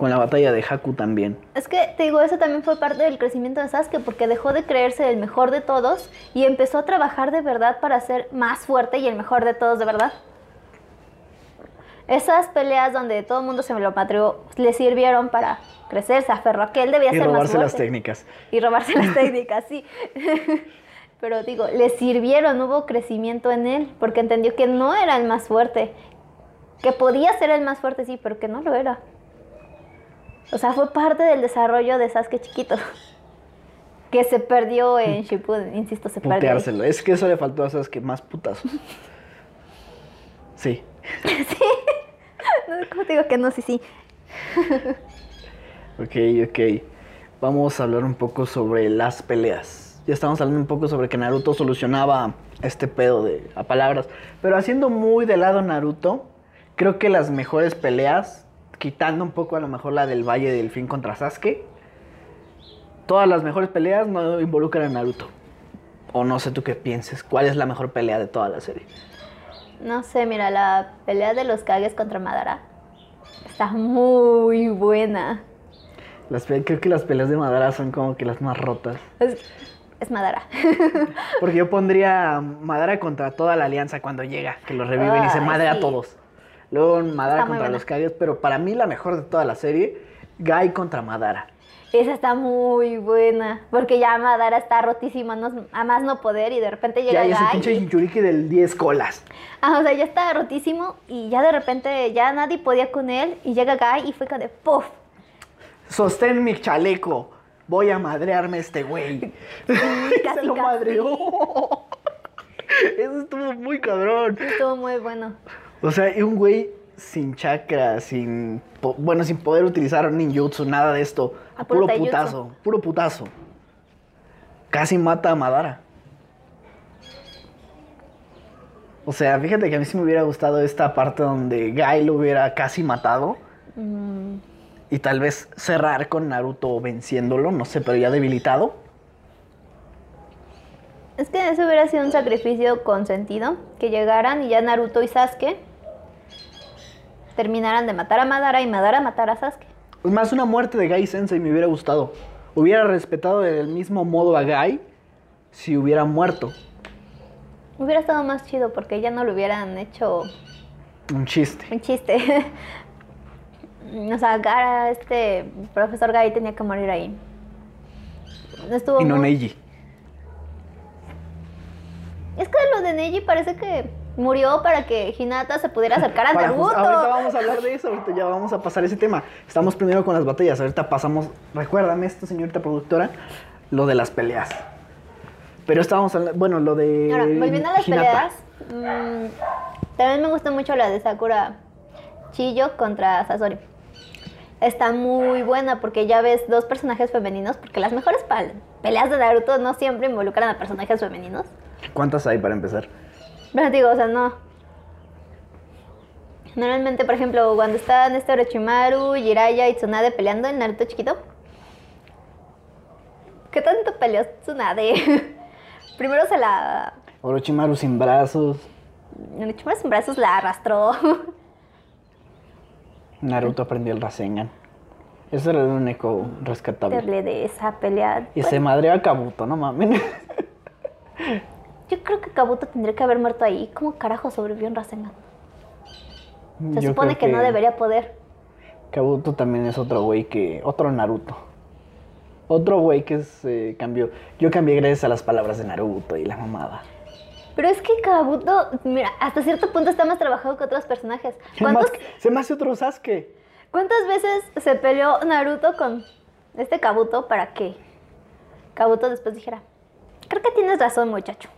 Con la batalla de Haku también. Es que te digo, eso también fue parte del crecimiento de Sasuke porque dejó de creerse el mejor de todos y empezó a trabajar de verdad para ser más fuerte y el mejor de todos de verdad. Esas peleas donde todo el mundo se me lo patrió le sirvieron para crecer, se aferró a que él debía Y ser más robarse las fuerte. técnicas. Y robarse las técnicas, sí. Pero digo, le sirvieron, hubo crecimiento en él porque entendió que no era el más fuerte. Que podía ser el más fuerte, sí, pero que no lo era. O sea, fue parte del desarrollo de Sasuke chiquito. Que se perdió en Shippuden, insisto, se perdió. ahí. Es que eso le faltó a Sasuke más putazos. Sí. No, ¿Cómo te digo que no? Sí, sí. Ok, ok. Vamos a hablar un poco sobre las peleas. Ya estamos hablando un poco sobre que Naruto solucionaba este pedo de a palabras. Pero haciendo muy de lado Naruto, creo que las mejores peleas, quitando un poco a lo mejor la del Valle del Fin contra Sasuke, todas las mejores peleas no involucran a Naruto. O no sé tú qué pienses. ¿Cuál es la mejor pelea de toda la serie? No sé, mira, la pelea de los Kages contra Madara está muy buena. Las creo que las peleas de Madara son como que las más rotas. Es, es Madara. Porque yo pondría Madara contra toda la alianza cuando llega, que los reviven y se Ay, madre a todos. Luego Madara contra buena. los Kages, pero para mí la mejor de toda la serie, Guy contra Madara. Esa está muy buena, porque ya Madara está rotísima, no, a más no poder, y de repente llega Ya Guy. pinche Jinchuriki del 10 colas. Ah, o sea, ya está rotísimo, y ya de repente ya nadie podía con él, y llega Guy y fue como de ¡puf! Sostén mi chaleco. Voy a madrearme a este güey. Casi, se lo casi. madreó. Eso estuvo muy cabrón. Estuvo muy bueno. O sea, y un güey sin chakra, sin. Bueno, sin poder utilizar ninjutsu, nada de esto. A puro puro taijutsu. putazo, puro putazo. Casi mata a Madara. O sea, fíjate que a mí sí me hubiera gustado esta parte donde Guy lo hubiera casi matado. Mm, Y tal vez cerrar con Naruto venciéndolo, no sé, pero ya debilitado. Es que eso hubiera sido un sacrificio con sentido. Que llegaran y ya Naruto y Sasuke terminaran de matar a Madara y Madara matar a Sasuke. Es más, una muerte de Guy Sensei me hubiera gustado. Hubiera respetado del mismo modo a Guy si hubiera muerto. Hubiera estado más chido porque ya no lo hubieran hecho Un chiste. un chiste. o sea, Gara, este profesor Gai tenía que morir ahí. No estuvo Y no muy- Neji. Es que lo de Neji parece que murió para que Hinata se pudiera acercar a Para, Naruto. pues, ahorita vamos a hablar de eso, ahorita ya vamos a pasar ese tema. Estamos primero con las batallas, ahorita pasamos, recuérdame esto, señorita productora, lo de las peleas. Pero estábamos hablando, bueno, lo de... Ahora, volviendo a las Hinata. peleas, mm, también me gusta mucho la de Sakura Chiyo contra Sasori. Está muy buena porque ya ves dos personajes femeninos, porque las mejores peleas de Naruto no siempre involucran a personajes femeninos. ¿Cuántas hay para empezar? Pero digo, o sea, no. Normalmente, por ejemplo, cuando están este Orochimaru, Jiraiya y Tsunade peleando en Naruto chiquito. ¿Qué tanto peleó Tsunade? Primero se la... Orochimaru sin brazos, Orochimaru sin brazos la arrastró. Naruto aprendió el Rasengan. Eso era el único rescatable. de esa pelea. Y se madreó a Kabuto, no mames. Yo creo que Kabuto tendría que haber muerto ahí. ¿Cómo carajo sobrevivió en Rasengan? Se Yo supone que, no debería poder. Kabuto también es otro güey que. Otro Naruto. Otro güey que se cambió. Yo cambié gracias a las palabras de Naruto y la mamada. Pero es que Kabuto, mira, hasta cierto punto está más trabajado que otros personajes. ¿Cuántos, se me hace otro Sasuke. ¿Cuántas veces se peleó Naruto con este Kabuto para que Kabuto después dijera, creo que tienes razón muchacho?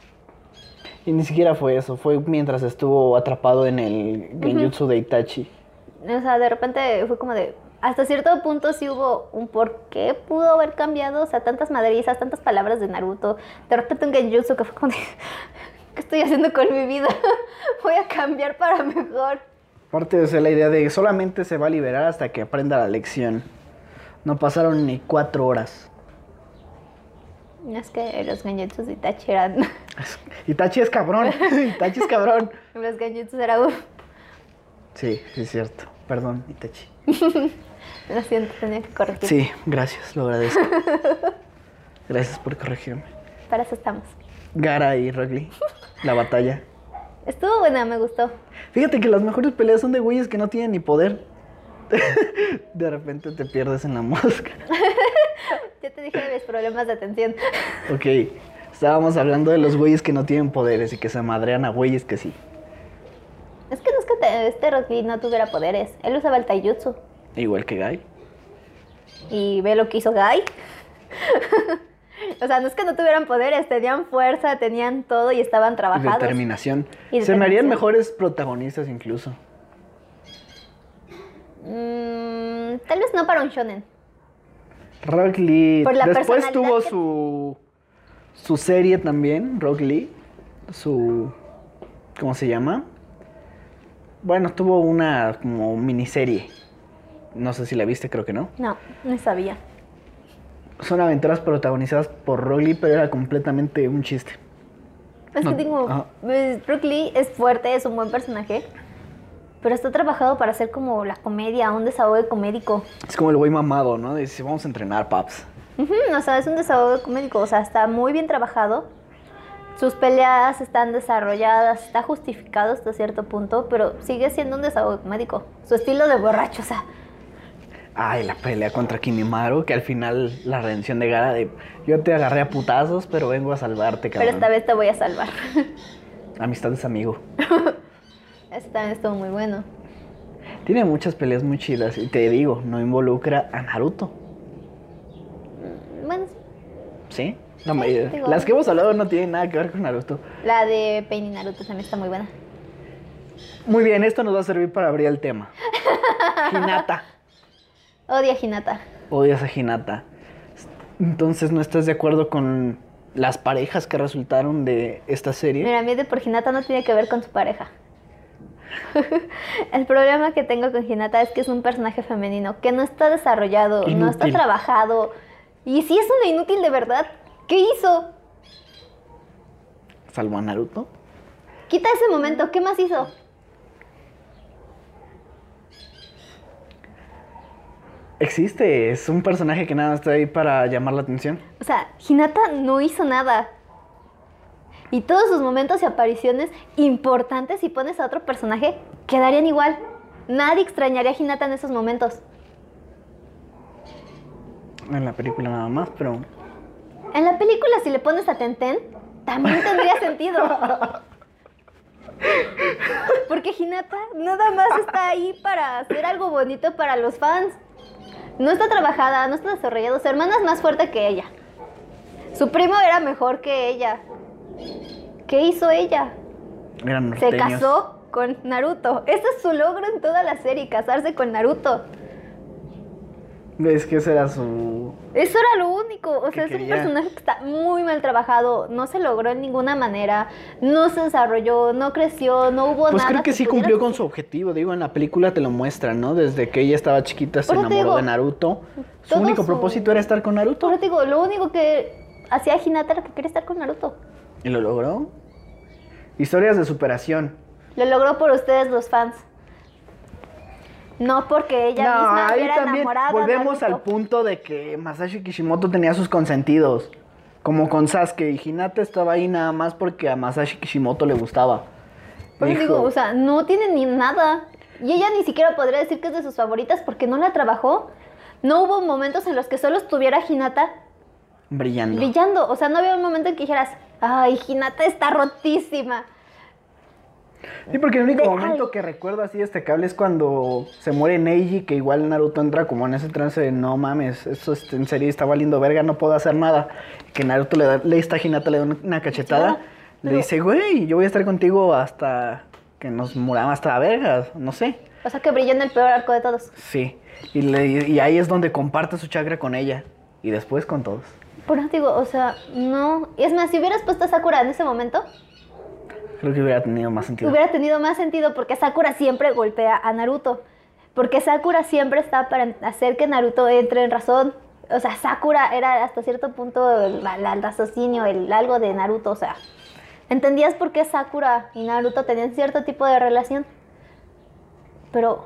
Y ni siquiera fue eso. Fue mientras estuvo atrapado en el Genjutsu de Itachi. O sea, de repente fue como de, hasta cierto punto sí hubo un por qué pudo haber cambiado, o sea, tantas madrizas, tantas palabras de Naruto, de repente un genjutsu que fue como de, ¿qué estoy haciendo con mi vida? Voy a cambiar para mejor. Aparte de ser la idea de que solamente se va a liberar hasta que aprenda la lección. No pasaron ni cuatro horas. Es que los genjutsus de Itachi eran, Itachi es cabrón. Itachi es cabrón. los genjutsus eran, uf, Sí, sí es cierto. Perdón, Itachi. lo siento, tenía que corregir. Sí, gracias, lo agradezco. Gracias por corregirme. Para eso estamos. Gara y Lee, la batalla. Estuvo buena, me gustó. Fíjate que las mejores peleas son de güeyes que no tienen ni poder. De repente te pierdes en la mosca. Ya te dije de mis problemas de atención. Ok, estábamos hablando de los güeyes que no tienen poderes y que se madrean a güeyes que sí. Es que no es que te- este Lee no tuviera poderes. Él usaba el taijutsu. Igual que Guy. Y ve lo que hizo Guy. o sea, no es que no tuvieran poderes, tenían fuerza, tenían todo y estaban Y trabajados. determinación. Y Se me harían determinación. mejores protagonistas incluso. Mm, tal vez no para un shonen. Rock Lee. Por la Después tuvo que- su su serie también, Rock Lee. Su ¿cómo se llama? Bueno, tuvo una como miniserie. No sé si la viste, creo que no. No, no sabía. Son aventuras protagonizadas por Rock Lee, pero era completamente un chiste. Es No, que digo, ajá. pues, Rock Lee es fuerte, es un buen personaje. Pero está trabajado para hacer como la comedia, un desahogo comédico. Es como el güey mamado, ¿no? Dice, vamos a entrenar, paps. Ujú, o sea, es un desahogo comédico, o sea, está muy bien trabajado. Sus peleas están desarrolladas, está justificado hasta cierto punto, pero sigue siendo un desahogo comédico. Su estilo de borracho, o sea, Ay, la pelea contra Kimimaru, que al final la redención de Gara de yo te agarré a putazos, pero vengo a salvarte, pero cabrón. esta vez te voy a salvar. Amistad es amigo. También estuvo muy bueno. Tiene muchas peleas muy chidas y te digo, no involucra a Naruto, Bueno, ¿sí? La Sí, mayoría- digo- Las que hemos hablado no tienen nada que ver con Naruto. la de Pain y Naruto también está muy buena. Muy bien, esto nos va a servir para abrir el tema. Hinata. Odia a Hinata. Odias a Hinata. Entonces, ¿no estás de acuerdo con las parejas que resultaron de esta serie? Mira, a mí de por Hinata no tiene que ver con su pareja. El problema que tengo con Hinata es que es un personaje femenino que no está desarrollado, no está trabajado. Y si es una inútil de verdad, ¿qué hizo? Salvo a Naruto. Quita ese momento, ¿qué más hizo? Existe, es un personaje que nada está ahí para llamar la atención. O sea, Hinata no hizo nada. Y todos sus momentos y apariciones importantes, si pones a otro personaje, quedarían igual. Nadie extrañaría a Hinata en esos momentos. En la película nada más, pero. En la película, si le pones a Tenten, también tendría sentido. Porque Hinata nada más está ahí para hacer algo bonito para los fans. No está trabajada, no está desarrollada. Su hermana es más fuerte que ella. Su primo era mejor que ella. ¿Qué hizo ella? Eran Se casó con Naruto. Ese es su logro en toda la serie, casarse con Naruto. Es que ese era su. Eso era lo único. O ¿Qué sea, es un quería? personaje que está muy mal trabajado. No se logró en ninguna manera. No se desarrolló, no creció, no hubo Pues nada. creo que que sí pudiera cumplió con su objetivo. Digo, en la película te lo muestran, ¿no? Desde que ella estaba chiquita se enamoró digo, de Naruto. Su único su- propósito era estar con Naruto. Pero te digo, lo único que hacía Hinata era que quería estar con Naruto. Y lo logró. Historias de superación. Lo logró por ustedes, los fans. No porque ella misma ahí era también enamorada. volvemos al punto de que Masashi Kishimoto tenía sus consentidos. Como con Sasuke. Y Hinata estaba ahí nada más porque a Masashi Kishimoto le gustaba. Dijo, digo, o sea, no tiene ni nada. Y ella ni siquiera podría decir que es de sus favoritas porque no la trabajó. No hubo momentos en los que solo estuviera Hinata brillando. brillando. O sea, no había un momento en que dijeras, ay, Hinata está rotísima. Sí, porque el único De- momento ay. que recuerdo así destacable es cuando se muere Neji, que igual Naruto entra como en ese trance de no mames, esto este, en serio está valiendo verga, no puedo hacer nada. Que Naruto le da, le está a Hinata, le da una- cachetada, le pero- dice, güey, yo voy a estar contigo hasta que nos muramos hasta vergas, no sé. O sea, que brilló en el peor arco de todos. Sí, y, le- y ahí es donde comparte su chakra con ella, y después con todos. Por eso digo, o sea, no. Y es más, si hubieras puesto a Sakura en ese momento, Creo que hubiera tenido más sentido. hubiera tenido más sentido porque Sakura siempre golpea a Naruto. Porque Sakura siempre está para hacer que Naruto entre en razón. O sea, Sakura era hasta cierto punto el, el raciocinio, el algo de Naruto. O sea, entendías por qué Sakura y Naruto tenían cierto tipo de relación. Pero,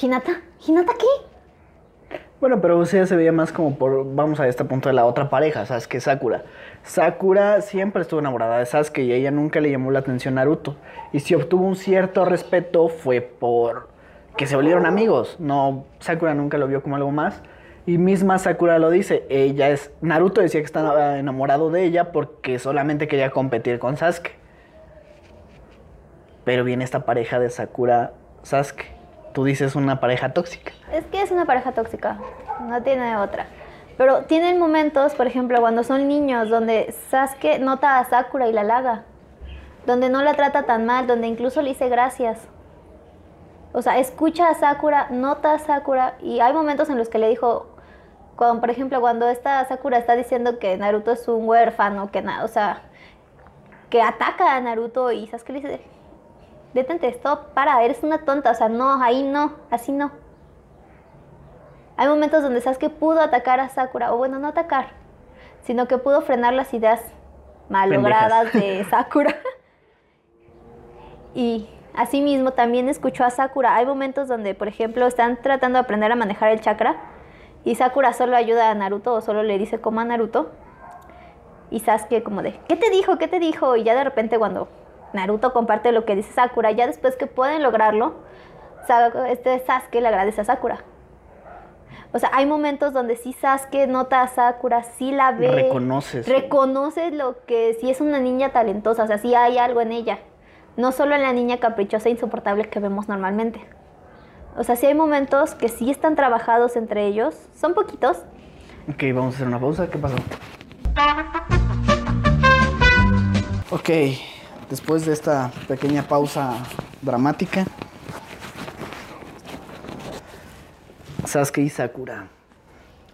¿Hinata? ¿Hinata qué? Bueno, pero o sea, se veía más como por, vamos a este punto de la otra pareja, Sasuke Sakura. Sakura siempre estuvo enamorada de Sasuke y ella nunca le llamó la atención Naruto. Y si obtuvo un cierto respeto fue por que se volvieron amigos. No, Sakura nunca lo vio como algo más. Y misma Sakura lo dice, ella es, Naruto decía que estaba enamorado de ella porque solamente quería competir con Sasuke. Pero viene esta pareja de Sakura Sasuke. Tú dices una pareja tóxica. Es que es una pareja tóxica, no tiene otra. Pero tienen momentos, por ejemplo, cuando son niños, donde Sasuke nota a Sakura y la halaga. Donde no la trata tan mal, donde incluso le dice gracias. O sea, escucha a Sakura, nota a Sakura. Y hay momentos en los que le dijo, cuando, por ejemplo, cuando esta Sakura está diciendo que Naruto es un huérfano, que na- o sea, que ataca a Naruto y Sasuke le dice, detente, stop, para, eres una tonta, o sea, no, ahí no, así no. Hay momentos donde Sasuke pudo atacar a Sakura, o bueno, no atacar, sino que pudo frenar las ideas malogradas de Sakura. y asimismo también escuchó a Sakura. Hay momentos donde, por ejemplo, están tratando de aprender a manejar el chakra y Sakura solo ayuda a Naruto o solo le dice como a Naruto. Y Sasuke como de, ¿qué te dijo? ¿Qué te dijo? Y ya de repente cuando Naruto comparte lo que dice Sakura, ya después que pueden lograrlo, este Sasuke le agradece a Sakura. O sea, hay momentos donde sí Sasuke nota a Sakura, sí la ve. Reconoces. Reconoce lo que sí es una niña talentosa, o sea, sí hay algo en ella. No solo en la niña caprichosa e insoportable que vemos normalmente. O sea, sí hay momentos que sí están trabajados entre ellos. Son poquitos, Ok, vamos a hacer una pausa. ¿Qué pasó? Ok, después de esta pequeña pausa dramática. Sasuke y Sakura.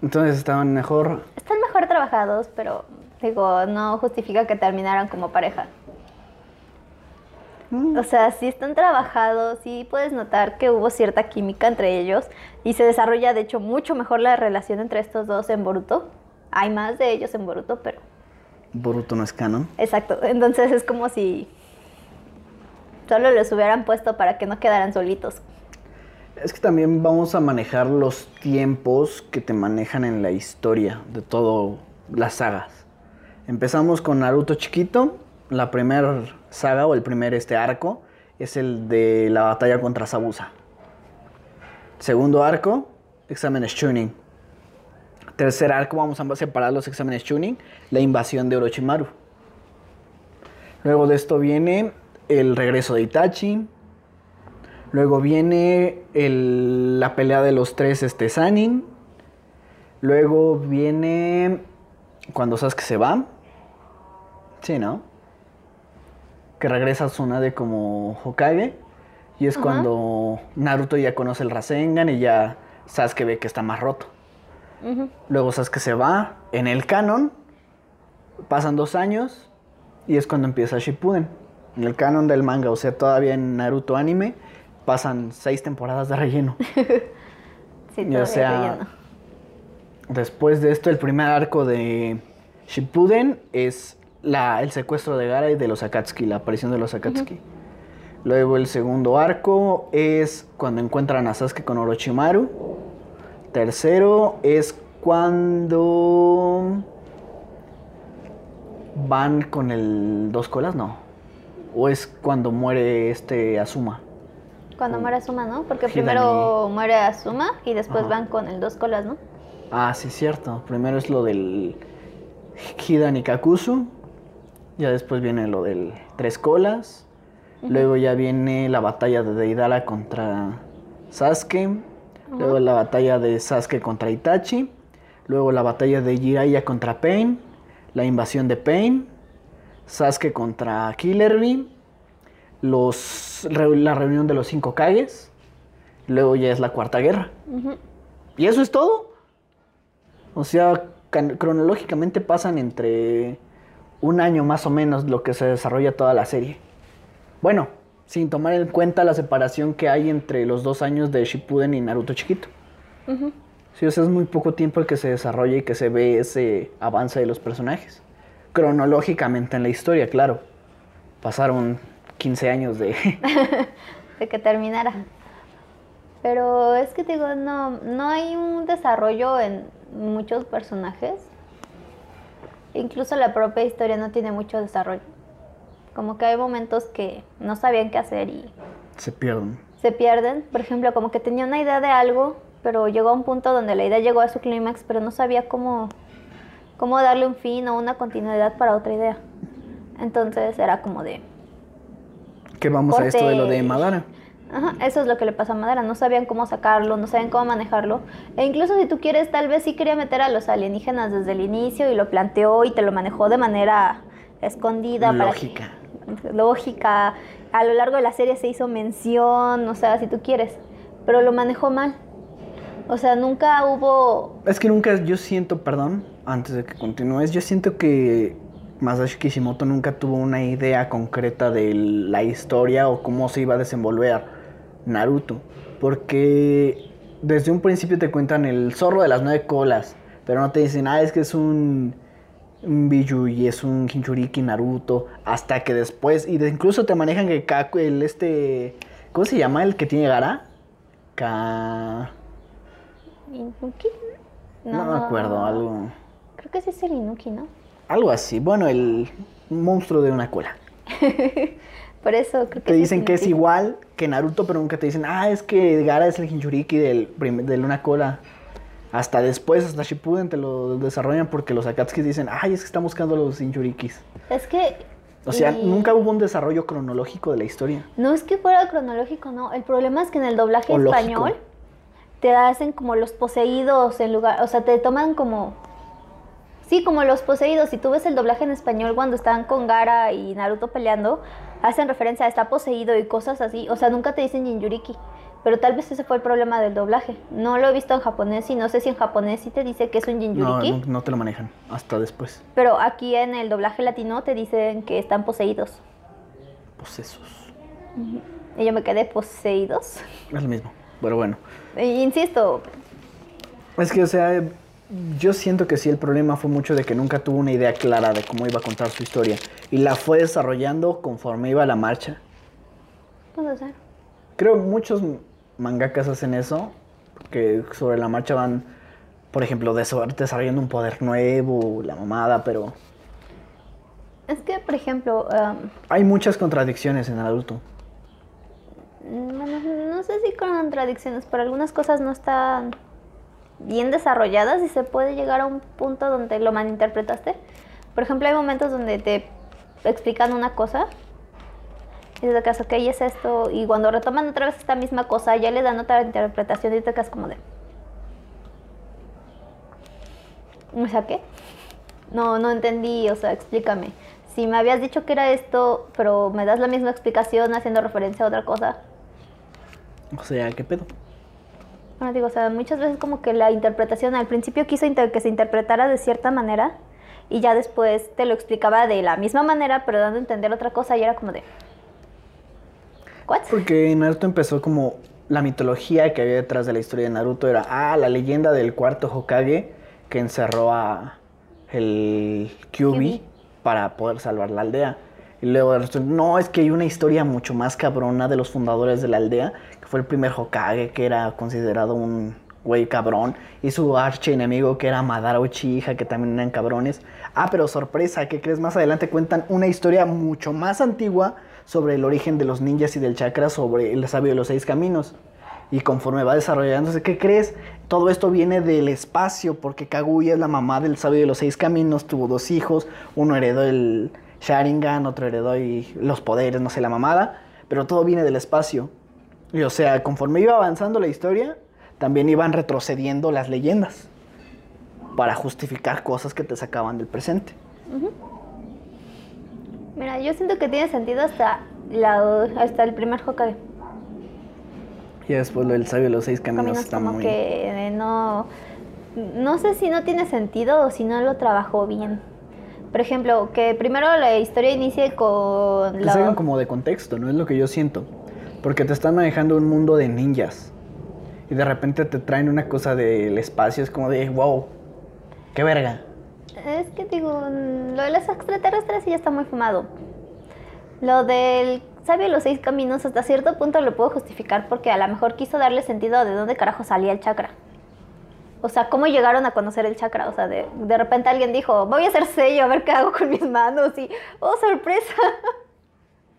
Entonces estaban mejor. Están mejor trabajados, pero digo, no justifica que terminaran como pareja. O sea, sí están trabajados, sí puedes notar que hubo cierta química entre ellos y se desarrolla de hecho mucho mejor la relación entre estos dos en Boruto. Hay más de ellos en Boruto, pero Boruto no es canon. exacto. Entonces es como si solo los hubieran puesto para que no quedaran solitos. Es que también vamos a manejar los tiempos que te manejan en la historia de todas las sagas. Empezamos con Naruto chiquito. La primera saga o el primer este arco es el de la batalla contra Sabusa. Segundo arco, exámenes Chunin. Tercer arco, vamos a separar los exámenes Chunin, la invasión de Orochimaru. Luego de esto viene el regreso de Itachi. Luego viene el- la pelea de los tres este, Sanin. Luego viene cuando Sasuke se va. Sí, ¿no? Que regresa Tsunade como Hokage. Y es Ajá. cuando Naruto ya conoce el Rasengan y ya Sasuke ve que está más roto. Luego Sasuke se va en el canon. Pasan dos años y es cuando empieza Shippuden. En el canon del manga, o sea, todavía en Naruto anime, pasan seis temporadas de relleno. Sí, Y, o sea, relleno. Después de esto, el primer arco de Shippuden es la, el secuestro de Gaara y de los Akatsuki, la aparición de los Akatsuki. Luego el segundo arco es cuando encuentran a Sasuke con Orochimaru. Tercero es cuando van con el dos colas, no. O es cuando muere este Asuma. Cuando muere Asuma, ¿no? Porque Hidani. primero muere Asuma y después Ajá. van con el dos colas, ¿no? Ah, sí, cierto. Primero es lo del Hidan y Kakuzu. Ya después viene lo del Tres Colas. Luego ya viene la batalla de Deidara contra Sasuke. Luego la batalla de Sasuke contra Itachi. Luego la batalla de Jiraiya contra Pain. La invasión de Pain. Sasuke contra Killer Bee. Los, la reunión de los cinco Kages. Luego ya es la cuarta guerra. ¿Y eso es todo? O sea, cronológicamente pasan entre un año más o menos lo que se desarrolla toda la serie. Bueno, sin tomar en cuenta la separación que hay entre los dos años de Shippuden y Naruto chiquito. Ujú. Sí, o sea, es muy poco tiempo el que se desarrolla y que se ve ese avance de los personajes. Cronológicamente en la historia, claro. Pasaron 15 años de... de que terminara. Pero es que te digo, no, no hay un desarrollo en muchos personajes. Incluso la propia historia no tiene mucho desarrollo. Como que hay momentos que no sabían qué hacer y se pierden. se pierden. Por ejemplo, como que tenía una idea de algo, pero llegó a un punto donde la idea llegó a su clímax, pero no sabía cómo, cómo darle un fin o una continuidad para otra idea. Entonces era como de, Que vamos a esto de lo de. Madara. Ajá, eso es lo que le pasa a Madara, no sabían cómo sacarlo, no sabían cómo manejarlo. E incluso si tú quieres, tal vez sí quería meter a los alienígenas desde el inicio y lo planteó y te lo manejó de manera escondida. para que- Lógica. A lo largo de la serie se hizo mención, o sea, si tú quieres, pero lo manejó mal. O sea, nunca hubo... Es que nunca, yo siento, perdón, antes de que continúes, yo siento que Masashi Kishimoto nunca tuvo una idea concreta de la historia o cómo se iba a desenvolver Naruto. Porque desde un principio te cuentan el zorro de las nueve colas, pero no te dicen, ah, es que es un, un Biju y es un Hinchuriki Naruto, hasta que después, y de- incluso te manejan que Kaku, el este, ¿cómo se llama el que tiene Gara? Ka... Inuki. No, me acuerdo, algo... Creo que sí es el Inuki, ¿no? Algo así. Bueno, el monstruo de una cola. Por eso creo que Te dicen que es igual que Naruto, pero nunca te dicen, ah, es que Gara es el Hinchuriki del, prim- de una cola. Hasta después, hasta Shippuden te lo desarrollan porque los Akatsuki dicen, ay, es que están buscando los Hinchurikis. Es que... O sea, y- nunca hubo un desarrollo cronológico de la historia. No es que fuera cronológico, no. El problema es que en el doblaje O lógico. español te hacen como los poseídos en lugar, o sea, te toman como Sí, como los poseídos. Si tú ves el doblaje en español cuando están con Gara y Naruto peleando, hacen referencia a está poseído y cosas así. O sea, nunca te dicen Jinjuriki. Pero tal vez ese fue el problema del doblaje. No lo he visto en japonés y no sé si en japonés sí te dice que es un Jinjuriki. no, no te lo manejan hasta después. Pero aquí en el doblaje latino te dicen que están poseídos. Posesos. Y yo me quedé poseídos. Es lo mismo. Pero bueno. E insisto, Es que, o sea, yo siento que sí, el problema fue mucho de que nunca tuvo una idea clara de cómo iba a contar su historia. Y la fue desarrollando conforme iba la marcha. puedo ser. Creo muchos mangakas hacen eso, que sobre la marcha van, por ejemplo, desa- desarrollando un poder nuevo, la mamada, pero Es que, por ejemplo, um, hay muchas contradicciones en Naruto. no, no- no sé si con contradicciones, pero algunas cosas no están bien desarrolladas y se puede llegar a un punto donde lo malinterpretaste. Por ejemplo, hay momentos donde te explican una cosa y te quedas, ok, es esto, y cuando retoman otra vez esta misma cosa, ya le dan otra interpretación y te quedas como de... O sea, ¿qué? No, no entendí, o sea, explícame. Si me habías dicho que era esto, pero me das la misma explicación haciendo referencia a otra cosa. O sea, ¿qué pedo? Bueno, digo, o sea, muchas veces como que la interpretación al principio quiso que se interpretara de cierta manera y ya después te lo explicaba de la misma manera, pero dando a entender otra cosa y era como de... ¿What? Porque Naruto empezó como la mitología que había detrás de la historia de Naruto era, ah, la leyenda del cuarto Hokage que encerró a el Kyubi para poder salvar la aldea. Y luego no, es que hay una historia mucho más cabrona de los fundadores de la aldea, que fue el primer Hokage, que era considerado un güey cabrón, y su archi enemigo, que era Madara Uchiha, que también eran cabrones. Ah, pero sorpresa, ¿qué crees? Más adelante cuentan una historia mucho más antigua sobre el origen de los ninjas y del chakra, sobre el sabio de los seis caminos. Y conforme va desarrollándose, ¿qué crees? Todo esto viene del espacio, porque Kaguya es la mamá del sabio de los seis caminos, tuvo dos hijos, uno heredó el Sharingan, otro heredó y los poderes, no sé, la mamada, pero todo viene del espacio. Y o sea, conforme iba avanzando la historia, también iban retrocediendo las leyendas para justificar cosas que te sacaban del presente. Mira, yo siento que tiene sentido hasta, la, hasta el primer Hokage. Y después lo del sabio de los seis caminos, Caminos está como muy... que no... No sé si no tiene sentido o si no lo trabajó bien. Por ejemplo, que primero la historia inicie con... Te la- sacan como de contexto, ¿no? Es lo que yo siento. Porque te están manejando un mundo de ninjas. Y de repente te traen una cosa del espacio. Es como de, wow, qué verga. Es que digo, lo de los extraterrestres sí ya está muy fumado. Lo del sabio de los seis caminos hasta cierto punto lo puedo justificar porque a lo mejor quiso darle sentido de dónde carajo salía el chakra. O sea, cómo llegaron a conocer el chakra. O sea, de, de repente alguien dijo, voy a hacer sello, a ver qué hago con mis manos. Y, oh, sorpresa.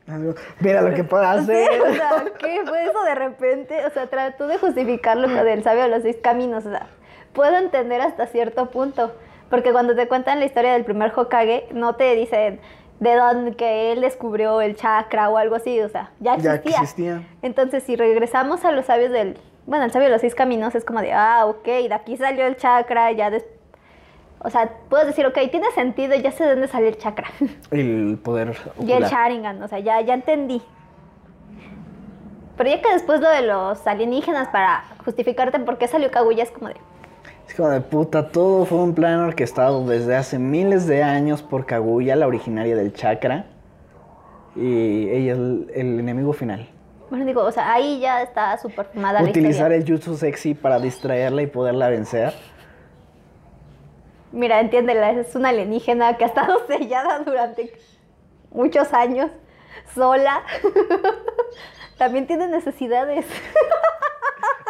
Mira lo que puedo Sí, hacer. o sea, ¿qué fue eso de repente? O sea, trató de justificarlo con el sabio de los seis caminos. O sea, puedo entender hasta cierto punto. Porque cuando te cuentan la historia del primer Hokage, no te dicen de dónde que él descubrió el chakra o algo así. O sea, ya Ya existía. existía. Entonces, si regresamos a los sabios del. Bueno, el sabio de los seis caminos es como de, ah, ok, de aquí salió el chakra, ya des- O sea, puedes decir, ok, tiene sentido, ya sé de dónde salió el chakra. El poder Y el. Sharingan, o sea, ya, ya entendí. Pero ya que después lo de los alienígenas para justificarte por qué salió Kaguya es como de... Como de puta, todo fue un plan orquestado desde hace miles de años por Kaguya, la originaria del chakra. Y ella es el, el enemigo final. Bueno, digo, o sea, ahí ya está súper fumada la Utilizar historia. el jutsu sexy para distraerla y poderla vencer. Mira, entiéndela, es una alienígena que ha estado sellada durante muchos años, sola. También tiene necesidades.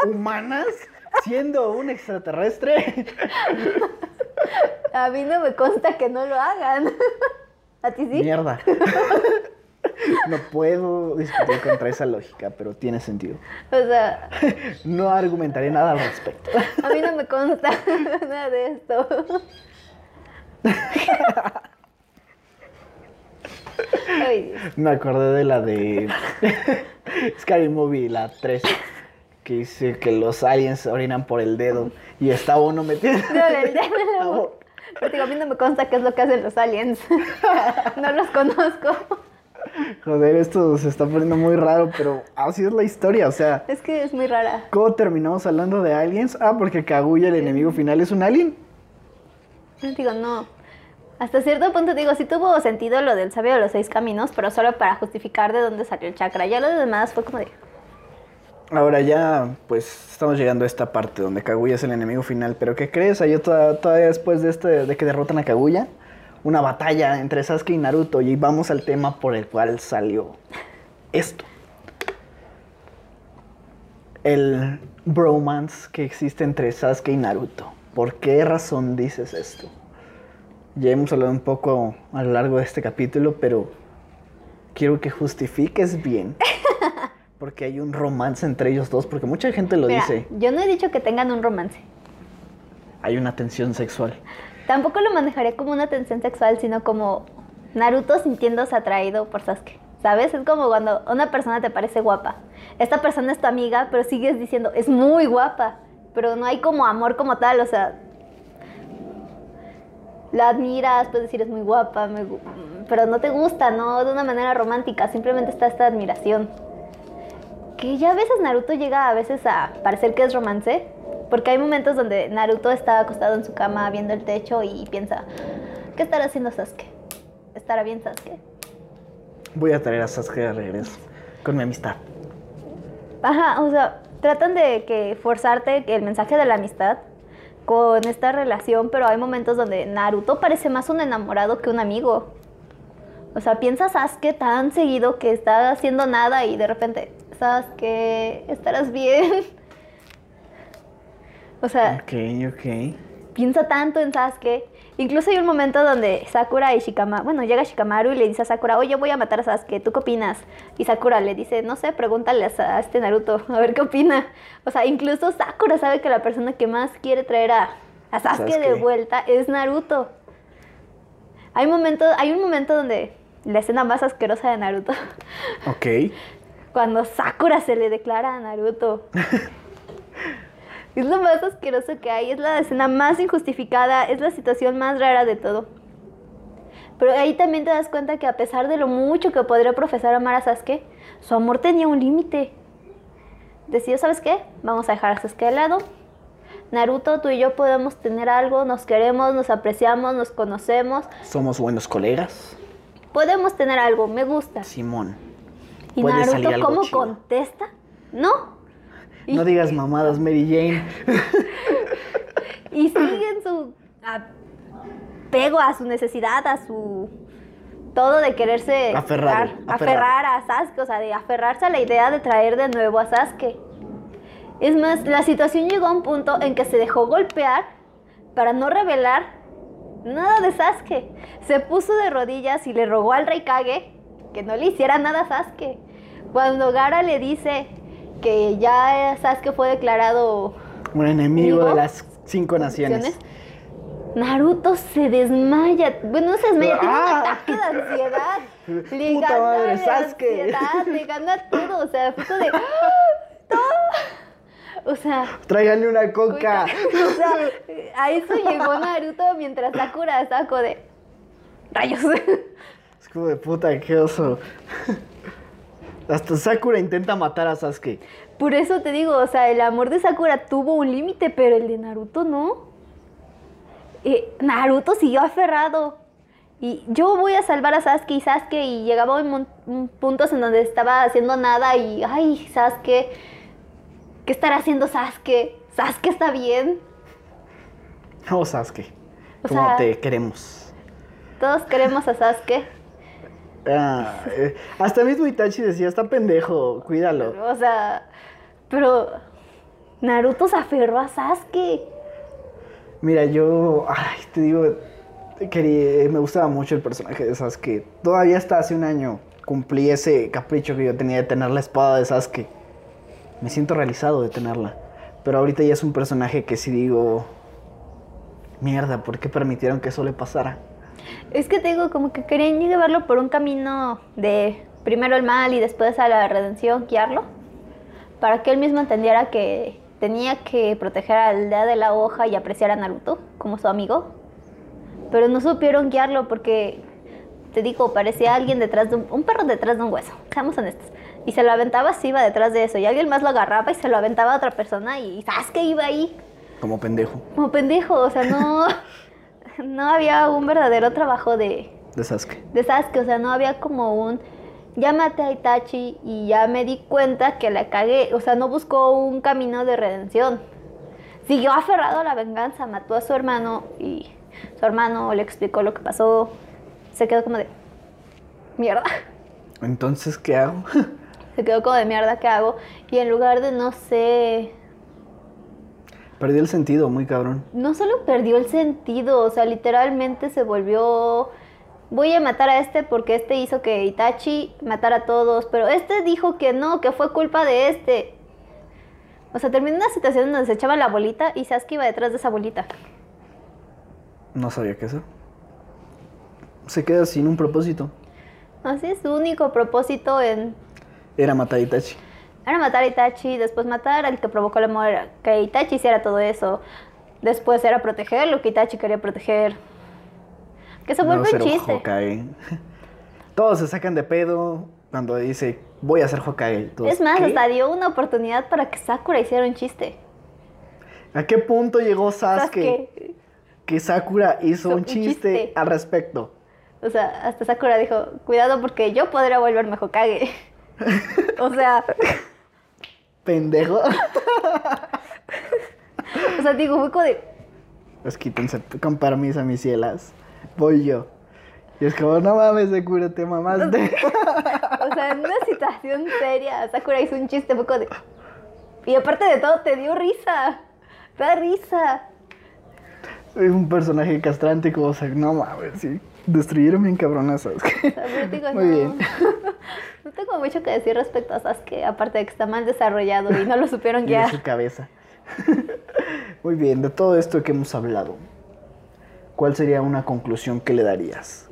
¿Humanas? Siendo un extraterrestre. A mí no me consta que no lo hagan. ¿A ti sí? Mierda. No puedo discutir contra esa lógica, pero tiene sentido. O sea, No argumentaré nada al respecto. a mí no me consta nada de esto. Ay. Me acordé de la de Scary Movie, la 3, que dice que los aliens orinan por el dedo y está uno metido No, el dedo. Pero digo, a mí no me consta qué es lo que hacen los aliens. no los conozco. Joder, esto se está poniendo muy raro, pero así es la historia, o sea, Es que es muy rara. ¿cómo terminamos hablando de aliens? Ah, porque Kaguya, el enemigo final, es un alien. Digo, no. Hasta cierto punto digo, sí tuvo sentido lo del sabio de los seis caminos, pero solo para justificar de dónde salió el chakra. Ya lo demás fue como de... Ahora ya, pues estamos llegando a esta parte donde Kaguya es el enemigo final, pero ¿qué crees? Hay todavía después de, este, de que derrotan a Kaguya, una batalla entre Sasuke y Naruto, y vamos al tema por el cual salió esto. El bromance que existe entre Sasuke y Naruto. ¿Por qué razón dices esto? Ya hemos hablado un poco a lo largo de este capítulo, pero quiero que justifiques bien. Porque hay un romance entre ellos dos, porque mucha gente lo Mira, dice. yo no he dicho que tengan un romance. Hay una tensión sexual. Tampoco lo manejaría como una tensión sexual, sino como Naruto sintiéndose atraído por Sasuke. ¿Sabes? Es como cuando una persona te parece guapa. Esta persona es tu amiga, pero sigues diciendo, es muy guapa. Pero no hay como amor como tal, o sea... La admiras, puedes decir, es muy guapa, me pero no te gusta, no de una manera romántica, simplemente está esta admiración. Que ya a veces Naruto llega a veces a parecer que es romance, porque hay momentos donde Naruto está acostado en su cama viendo el techo y piensa, ¿qué estará haciendo Sasuke? ¿Estará bien Sasuke? Voy a traer a Sasuke de regreso. Con mi amistad. Ajá, o sea, tratan de que forzarte el mensaje de la amistad con esta relación, pero hay momentos donde Naruto parece más un enamorado que un amigo. O sea, piensa Sasuke tan seguido que está haciendo nada y de repente, Sasuke, ¿estarás bien? O sea, Ok, ok. piensa tanto en Sasuke. Incluso hay un momento donde Sakura y Shikamaru, bueno, llega Shikamaru y le dice a Sakura, oye, voy a matar a Sasuke, ¿tú qué opinas? Y Sakura le dice, no sé, pregúntale a, este Naruto, a ver qué opina. O sea, incluso Sakura sabe que la persona que más quiere traer a, a Sasuke, de vuelta es Naruto. Hay, momento, hay un momento donde la escena más asquerosa de Naruto, Ok. cuando Sakura se le declara a Naruto. Es lo más asqueroso que hay, es la escena más injustificada, es la situación más rara de todo. Pero ahí también te das cuenta que a pesar de lo mucho que podría profesar amar a Sasuke, su amor tenía un límite. Decidió, ¿sabes qué? Vamos a dejar a Sasuke de lado. Naruto, tú y yo podemos tener algo, nos queremos, nos apreciamos, nos conocemos. Somos buenos colegas. Podemos tener algo, me gusta. Simón. ¿Y puede salir Naruto algo cómo chido. contesta? No. No digas mamadas, Mary Jane. y siguen su apego a su necesidad, a su todo de quererse Aferrado, dar- aferrado. aferrar a Sasuke, o sea, de aferrarse a la idea de traer de nuevo a Sasuke. Es más, la situación llegó a un punto en que se dejó golpear para no revelar nada de Sasuke. Se puso de rodillas y le rogó al rey Kage que no le hiciera nada a Sasuke. Cuando Gara le dice que ya Sasuke fue declarado Un enemigo ¿Vivo? de las cinco naciones. Naruto se desmaya. Bueno, no se desmaya, tiene un Ah. ataque de ansiedad. Le Puta gana madre, la Sasuke. ansiedad, le gana todo. O sea, fue de. ¡ah! ¡Todo! O sea, Tráiganle una coca. o sea, a eso llegó Naruto mientras Sakura como de. Rayos. Es como de puta, qué oso. Hasta Sakura intenta matar a Sasuke. Por eso te digo, o sea, el amor de Sakura tuvo un límite, pero el de Naruto no. Eh, Naruto siguió aferrado. Y yo voy a salvar a Sasuke y Sasuke y llegaba en puntos en donde estaba haciendo nada y, ay, Sasuke, ¿qué estará haciendo Sasuke? Sasuke está bien. Oh, Sasuke. O ¿Cómo sea- te queremos? Todos queremos a Sasuke. Ah, eh, hasta mismo Itachi decía, está pendejo, cuídalo. O sea, pero Naruto se aferró a Sasuke. Mira, yo, ay, te digo, quería, me gustaba mucho el personaje de Sasuke. Todavía hasta hace un año cumplí ese capricho que yo tenía de tener la espada de Sasuke. Me siento realizado de tenerla. Pero ahorita ya es un personaje que sí digo, mierda, ¿por qué permitieron que eso le pasara? Es que te digo, como que querían llevarlo por un camino de primero el mal y después a la redención, guiarlo, para que él mismo entendiera que tenía que proteger a la aldea de la hoja y apreciar a Naruto como su amigo. Pero no supieron guiarlo porque, te digo, parecía alguien detrás de un, un perro detrás de un hueso, seamos honestos. Y se lo aventaba así, iba detrás de eso. Y alguien más lo agarraba y se lo aventaba a otra persona y ¿sabes que iba ahí? Como pendejo Como pendejo, o sea, no, no había un verdadero trabajo de, de Sasuke. de Sasuke, o sea, no había como un ya maté a Itachi y ya me di cuenta que la cagué, o sea, no buscó un camino de redención. Siguió aferrado a la venganza, mató a su hermano y su hermano le explicó lo que pasó. Se quedó como de mierda. Entonces, ¿qué hago? Se quedó como de mierda, ¿qué hago? Y en lugar de no sé, Perdí el sentido, muy cabrón. no solo perdió el sentido, o sea, literalmente se volvió. Voy a matar a este porque este hizo que Itachi matara a todos, pero este dijo que no, que fue culpa de este. O sea, terminó una situación donde se echaba la bolita y Sasuke iba detrás de esa bolita. No sabía que eso. Se queda sin un propósito. Así es, su único propósito en Era matar a Itachi. Era matar a Itachi, después matar al que provocó la muerte, que Itachi hiciera todo eso. Después era proteger lo que Itachi quería proteger. Que se vuelve No un chiste. Hokage. Todos se sacan de pedo cuando dice, voy a ser Hokage. Todos, Es más, ¿qué? hasta dio una oportunidad para que Sakura hiciera un chiste. ¿A qué punto llegó Sasuke? Sasuke. Que Sakura hizo un un chiste, chiste. al respecto. O sea, hasta Sakura dijo, cuidado porque yo podría volverme Hokage. o sea, Pendejo. o sea, digo, fue como de, Pues quítense con permiso, mis cielas. Voy yo. Y es como, no mames, Sakura, te mamaste. o sea, en una situación seria, Sakura hizo un chiste, como de... Y aparte de todo, te dio risa. Te da risa. es un personaje castrante como, o sea, no mames, sí. Destruyeron bien sea, pero digo, Muy no, bien. no tengo mucho que decir respecto a Sasuke, aparte de que está mal desarrollado y no lo supieron Y de guiar. su cabeza. Muy bien, de todo esto que hemos hablado, ¿cuál sería una conclusión que le darías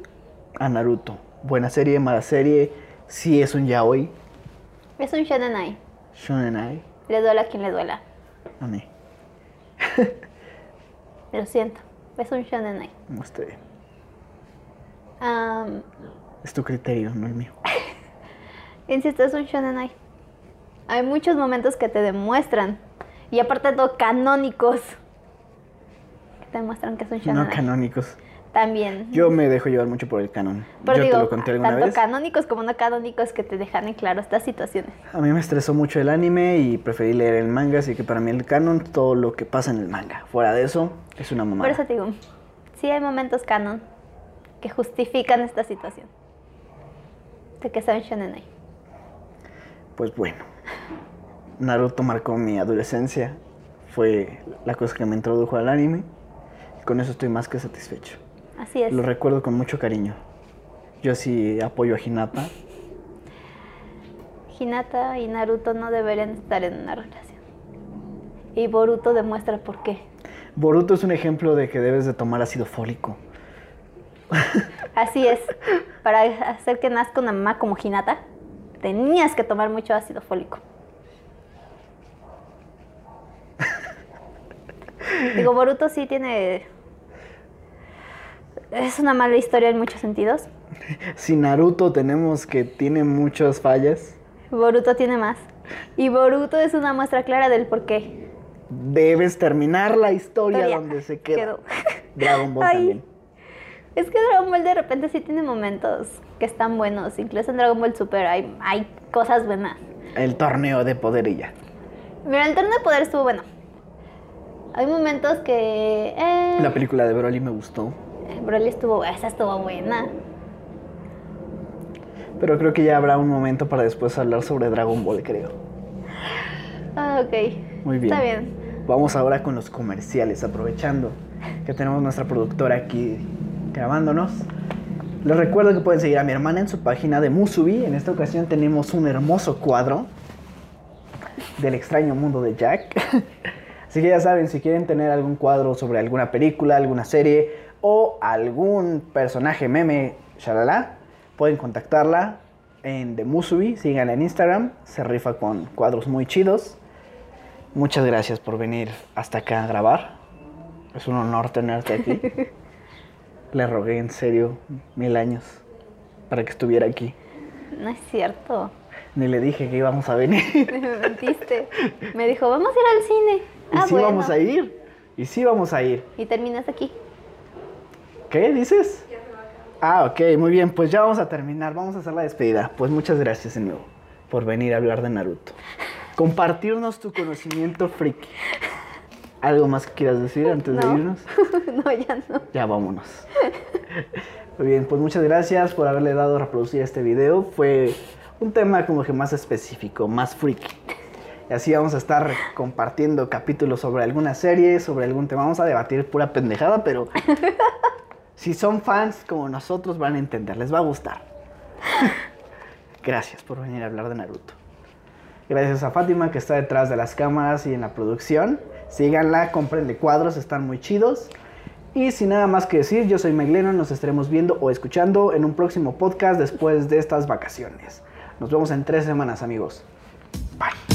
a Naruto? ¿Buena serie, mala serie? Si es un yaoi, Es un shonenai. shonenai, Le duela a quien le duela. a mí. Lo siento. Es un shonenai. Bien. Am, Es tu criterio, no el mío. Insisto, es un shonenai. Hay muchos momentos que te demuestran, y aparte todo, canónicos, que te demuestran que es un No shonenai. canónicos. También. Yo me dejo llevar mucho por el canon. Pero Yo digo, te lo conté alguna tanto vez. canónicos como no canónicos que te dejan en claro estas situaciones. A mí me estresó mucho el anime y preferí leer el manga, así que para mí el canon, todo lo que pasa en el manga. Fuera de eso, es una Por mamada. eso te digo, sí hay momentos canon que justifican esta situación. De que sea un shonenai. Pues bueno, Naruto marcó mi adolescencia. Fue la cosa que me introdujo al anime. Y con eso estoy más que satisfecho. Así es. Lo recuerdo con mucho cariño. Yo sí apoyo a Hinata. Hinata y Naruto no deberían estar en una relación. Y Boruto demuestra por qué. Boruto es un ejemplo de que debes de tomar ácido fólico. Así es. Para hacer que nazca una mamá como Hinata, tenías que tomar mucho ácido fólico. Digo, Boruto sí tiene... Es una mala historia en muchos sentidos. Si Naruto tenemos que tiene muchas fallas, Boruto tiene más. Y Boruto es una muestra clara del por qué. debes terminar la historia Historia. donde se queda. Quedó. Dragon Ball Ay. también. Es que Dragon Ball de repente sí tiene momentos que están buenos. Incluso en Dragon Ball Super hay, hay cosas buenas. El torneo de poder y ya. Mira, el torneo de poder estuvo bueno. Hay momentos que... Eh, La película de Broly me gustó. Broly estuvo... Esa estuvo buena. Pero creo que ya habrá un momento para después hablar sobre Dragon Ball, creo. Ah, ok. Muy bien. Está bien. Vamos ahora con los comerciales, aprovechando que tenemos nuestra productora aquí grabándonos. Les recuerdo que pueden seguir a mi hermana en su página de Musubi. En esta ocasión tenemos un hermoso cuadro del extraño mundo de Jack. Así que ya saben, si quieren tener algún cuadro sobre alguna película, alguna serie o algún personaje meme, shalala, pueden contactarla en The Musubi. Síganla en Instagram, se rifa con cuadros muy chidos. Muchas gracias por venir hasta acá a grabar. Es un honor tenerte aquí. Le rogué en serio mil años para que estuviera aquí. No es cierto. Ni le dije que íbamos a venir. Me mentiste. Me dijo, vamos a ir al cine. y ah, sí bueno. vamos a ir. Y sí vamos a ir. Y terminas aquí. ¿Qué dices? Ah, ok, muy bien. Pues ya vamos a terminar. Vamos a hacer la despedida. Pues muchas gracias de nuevo por venir a hablar de Naruto. Compartirnos tu conocimiento friki. ¿Algo más que quieras decir antes de No. irnos? no, ya no. Ya vámonos. Muy bien, pues muchas gracias por haberle dado a reproducir este video. Fue un tema como que más específico, más freaky. Y así vamos a estar compartiendo capítulos sobre alguna serie, sobre algún tema. Vamos a debatir pura pendejada, pero si son fans como nosotros van a entender, les va a gustar. Gracias por venir a hablar de Naruto. Gracias a Fátima que está detrás de las cámaras y en la producción. Síganla, cómprenle cuadros, están muy chidos. Y sin nada más que decir, yo soy Mike Lennon, nos estaremos viendo o escuchando en un próximo podcast después de estas vacaciones. Nos vemos en tres semanas, amigos. Bye.